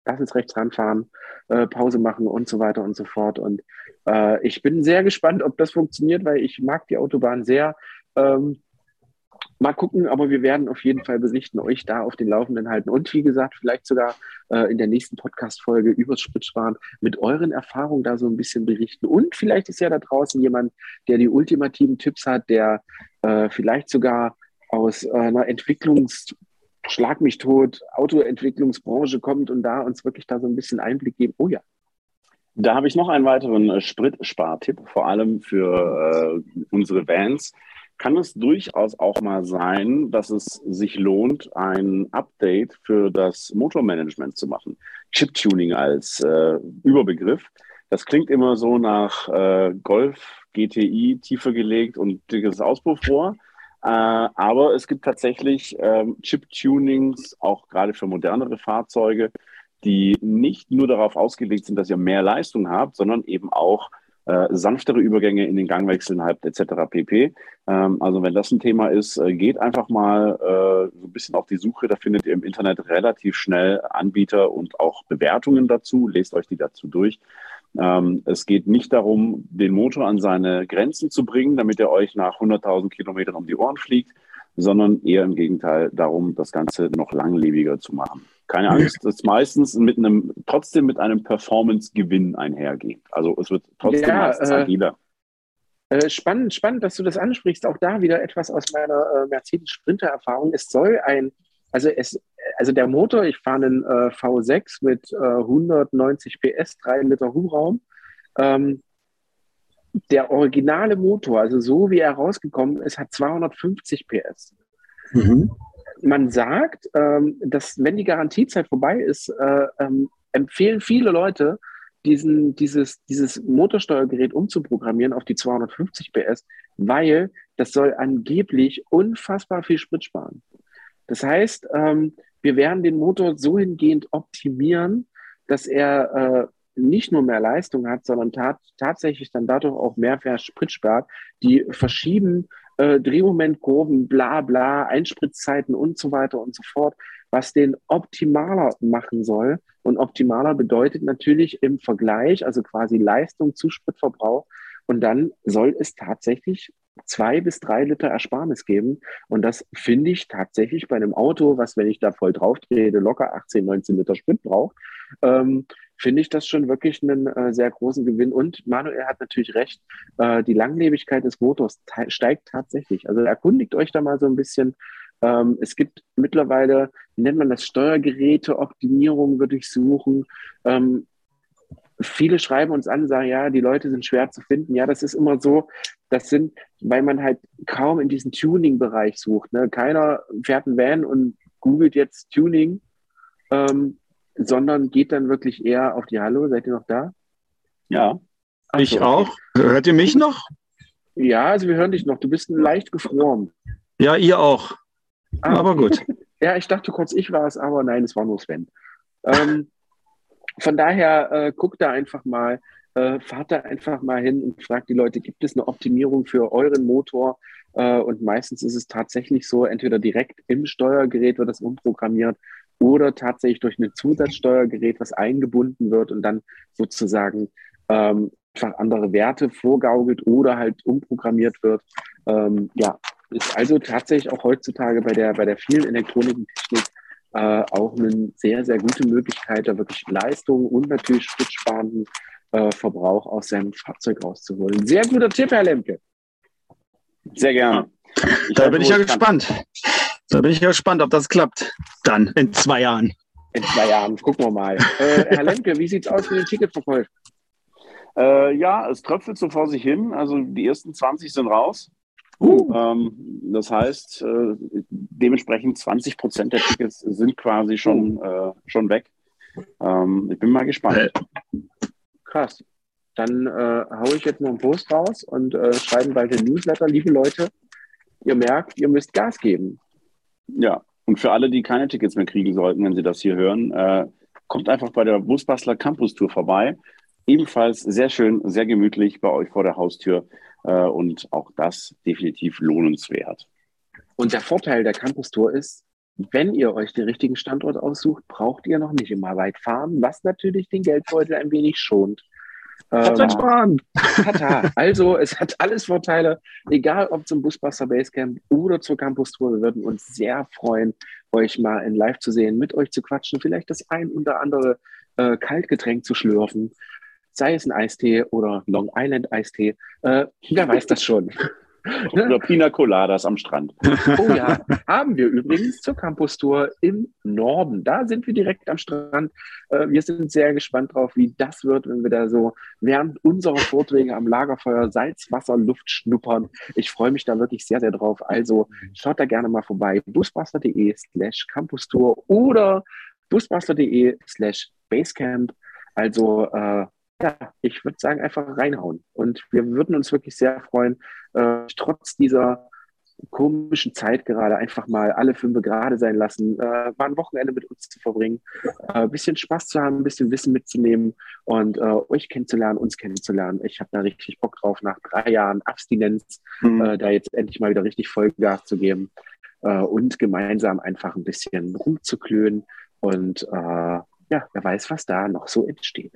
Speaker 2: lass uns rechts ranfahren, äh, Pause machen und so weiter und so fort. Und äh, ich bin sehr gespannt, ob das funktioniert, weil ich mag die Autobahn sehr. Ähm, mal gucken, aber wir werden auf jeden Fall berichten, euch da auf den Laufenden halten. Und wie gesagt, vielleicht sogar äh, in der nächsten Podcast-Folge übers Spritsparen mit euren Erfahrungen da so ein bisschen berichten. Und vielleicht ist ja da draußen jemand, der die ultimativen Tipps hat, der äh, vielleicht sogar aus einer Entwicklungs- Schlag mich tot, Autoentwicklungsbranche kommt und da uns wirklich da so ein bisschen Einblick geben. Oh ja.
Speaker 1: Da habe ich noch einen weiteren äh, Spritspartipp, vor allem für äh, unsere Vans. Kann es durchaus auch mal sein, dass es sich lohnt, ein Update für das Motormanagement zu machen. Chip-Tuning als äh, Überbegriff. Das klingt immer so nach äh, Golf, GTI, tiefer gelegt und dickes Auspuffrohr. Äh, aber es gibt tatsächlich ähm, Chip-Tunings, auch gerade für modernere Fahrzeuge, die nicht nur darauf ausgelegt sind, dass ihr mehr Leistung habt, sondern eben auch äh, sanftere Übergänge in den Gangwechseln habt, etc. pp. Ähm, also wenn das ein Thema ist, äh, geht einfach mal äh, so ein bisschen auf die Suche. Da findet ihr im Internet relativ schnell Anbieter und auch Bewertungen dazu. Lest euch die dazu durch. Ähm, es geht nicht darum, den Motor an seine Grenzen zu bringen, damit er euch nach 100.000 Kilometern um die Ohren fliegt, sondern eher im Gegenteil darum, das Ganze noch langlebiger zu machen. Keine Angst, das meistens mit einem, trotzdem mit einem Performance-Gewinn einhergeht. Also es wird trotzdem ja, meistens äh, agiler.
Speaker 2: Äh, spannend, spannend, dass du das ansprichst. Auch da wieder etwas aus meiner äh, Mercedes Sprinter-Erfahrung. Es soll ein, also es, also der Motor, ich fahre einen äh, V6 mit 190 äh, PS, 3 Liter Hubraum. Ähm, der originale Motor, also so wie er rausgekommen ist, hat 250 PS. Mhm. Man sagt, ähm, dass wenn die Garantiezeit vorbei ist, äh, ähm, empfehlen viele Leute, diesen, dieses, dieses Motorsteuergerät umzuprogrammieren auf die 250 PS, weil das soll angeblich unfassbar viel Sprit sparen. Das heißt, ähm, wir werden den Motor so hingehend optimieren, dass er äh, nicht nur mehr Leistung hat, sondern tat, tatsächlich dann dadurch auch mehr Sprit spart, die verschieben äh, Drehmomentkurven, bla bla, Einspritzzeiten und so weiter und so fort, was den optimaler machen soll. Und optimaler bedeutet natürlich im Vergleich, also quasi Leistung zu Spritverbrauch. Und dann soll es tatsächlich zwei bis drei Liter Ersparnis geben. Und das finde ich tatsächlich bei einem Auto, was, wenn ich da voll drauf trete, locker 18, 19 Liter Sprit braucht, ähm, finde ich das schon wirklich einen äh, sehr großen Gewinn. Und Manuel hat natürlich recht, äh, die Langlebigkeit des Motors steigt tatsächlich. Also erkundigt euch da mal so ein bisschen. Ähm, es gibt mittlerweile, wie nennt man das, Steuergeräte-Optimierung würde ich suchen. Ähm, viele schreiben uns an, sagen, ja, die Leute sind schwer zu finden. Ja, das ist immer so, das sind, weil man halt kaum in diesen Tuning-Bereich sucht. Ne? Keiner fährt einen Van und googelt jetzt Tuning. Ähm, sondern geht dann wirklich eher auf die Hallo. Seid ihr noch da?
Speaker 3: Ja. Ach ich so. auch. Hört ihr mich noch?
Speaker 2: Ja, also wir hören dich noch. Du bist leicht gefroren.
Speaker 3: Ja, ihr auch. Ah. Aber gut.
Speaker 2: ja, ich dachte kurz, ich war es, aber nein, es war nur Sven. Ähm, von daher äh, guckt da einfach mal, äh, fahrt da einfach mal hin und fragt die Leute, gibt es eine Optimierung für euren Motor? Äh, und meistens ist es tatsächlich so, entweder direkt im Steuergerät wird das umprogrammiert oder tatsächlich durch ein Zusatzsteuergerät, was eingebunden wird und dann sozusagen ähm, einfach andere Werte vorgaukelt oder halt umprogrammiert wird. Ähm, ja, ist also tatsächlich auch heutzutage bei der, bei der vielen Elektronikentechnik äh, auch eine sehr, sehr gute Möglichkeit, da wirklich Leistung und natürlich spritzsparenden äh, Verbrauch aus seinem Fahrzeug rauszuholen. Sehr guter Tipp, Herr Lemke.
Speaker 3: Sehr gerne. Ich da bin ich ja gespannt. Da bin ich ja gespannt, ob das klappt. Dann in zwei Jahren.
Speaker 2: In zwei Jahren, gucken wir mal. Äh, Herr Lemke, wie sieht es aus mit den Ticketverkäufen?
Speaker 1: Äh, ja, es tröpfelt so vor sich hin. Also die ersten 20 sind raus. Uh. Ähm, das heißt, äh, dementsprechend 20 Prozent der Tickets sind quasi schon, uh. schon weg. Ähm, ich bin mal gespannt.
Speaker 2: Krass. Dann äh, haue ich jetzt noch einen Post raus und äh, schreiben bald den Newsletter. Liebe Leute, ihr merkt, ihr müsst Gas geben.
Speaker 1: Ja, und für alle, die keine Tickets mehr kriegen sollten, wenn sie das hier hören, äh, kommt einfach bei der Busbastler Campus Tour vorbei. Ebenfalls sehr schön, sehr gemütlich bei euch vor der Haustür äh, und auch das definitiv lohnenswert.
Speaker 2: Und der Vorteil der Campus Tour ist, wenn ihr euch den richtigen Standort aussucht, braucht ihr noch nicht immer weit fahren, was natürlich den Geldbeutel ein wenig schont.
Speaker 3: Ähm, sparen.
Speaker 2: Tata. Also, es hat alles Vorteile, egal ob zum Busbuster Basecamp oder zur Campus Tour. Wir würden uns sehr freuen, euch mal in live zu sehen, mit euch zu quatschen, vielleicht das ein oder andere äh, Kaltgetränk zu schlürfen, sei es ein Eistee oder Long Island Eistee. Äh, wer weiß das schon.
Speaker 1: Oder Pina Coladas am Strand.
Speaker 2: Oh ja, haben wir übrigens zur Campus Tour im Norden. Da sind wir direkt am Strand. Äh, wir sind sehr gespannt drauf, wie das wird, wenn wir da so während unserer Vorträge am Lagerfeuer Salzwasser, Luft schnuppern. Ich freue mich da wirklich sehr, sehr drauf. Also schaut da gerne mal vorbei. busbuster.de slash Campus Tour oder busbuster.de slash Basecamp. Also äh, ja, ich würde sagen, einfach reinhauen. Und wir würden uns wirklich sehr freuen, äh, trotz dieser komischen Zeit gerade einfach mal alle fünf gerade sein lassen, äh, mal ein Wochenende mit uns zu verbringen, äh, ein bisschen Spaß zu haben, ein bisschen Wissen mitzunehmen und äh, euch kennenzulernen, uns kennenzulernen. Ich habe da richtig Bock drauf, nach drei Jahren Abstinenz mhm. Äh, da jetzt endlich mal wieder richtig Vollgas zu geben äh, und gemeinsam einfach ein bisschen rumzuklönen und äh, ja, wer weiß, was da noch so entsteht.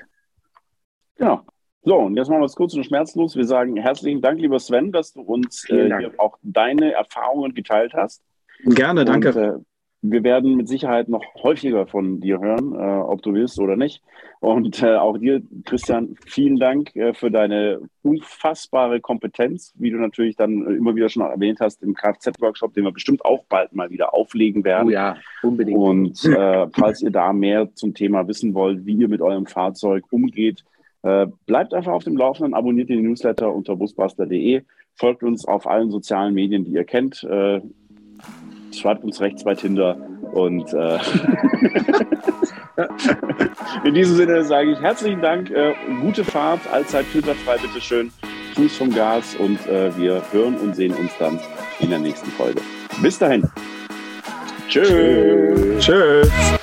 Speaker 1: Ja, so, und jetzt machen wir es kurz und schmerzlos. Wir sagen herzlichen Dank, lieber Sven, dass du uns äh, hier auch deine Erfahrungen geteilt hast.
Speaker 3: Gerne, danke. Und,
Speaker 1: äh, wir werden mit Sicherheit noch häufiger von dir hören, äh, ob du willst oder nicht. Und äh, auch dir, Christian, vielen Dank äh, für deine unfassbare Kompetenz, wie du natürlich dann immer wieder schon erwähnt hast, im Kfz-Workshop, den wir bestimmt auch bald mal wieder auflegen werden. Oh
Speaker 2: ja, unbedingt.
Speaker 1: Und äh, falls ihr da mehr zum Thema wissen wollt, wie ihr mit eurem Fahrzeug umgeht, äh, bleibt einfach auf dem Laufenden, abonniert den Newsletter unter busbuster.de, folgt uns auf allen sozialen Medien, die ihr kennt, äh, schreibt uns rechts bei Tinder und äh, in diesem Sinne sage ich herzlichen Dank, äh, gute Fahrt, allzeit filterfrei, bitteschön, Fuß vom Gas und äh, wir hören und sehen uns dann in der nächsten Folge. Bis dahin.
Speaker 3: Tschüss. Tschüss.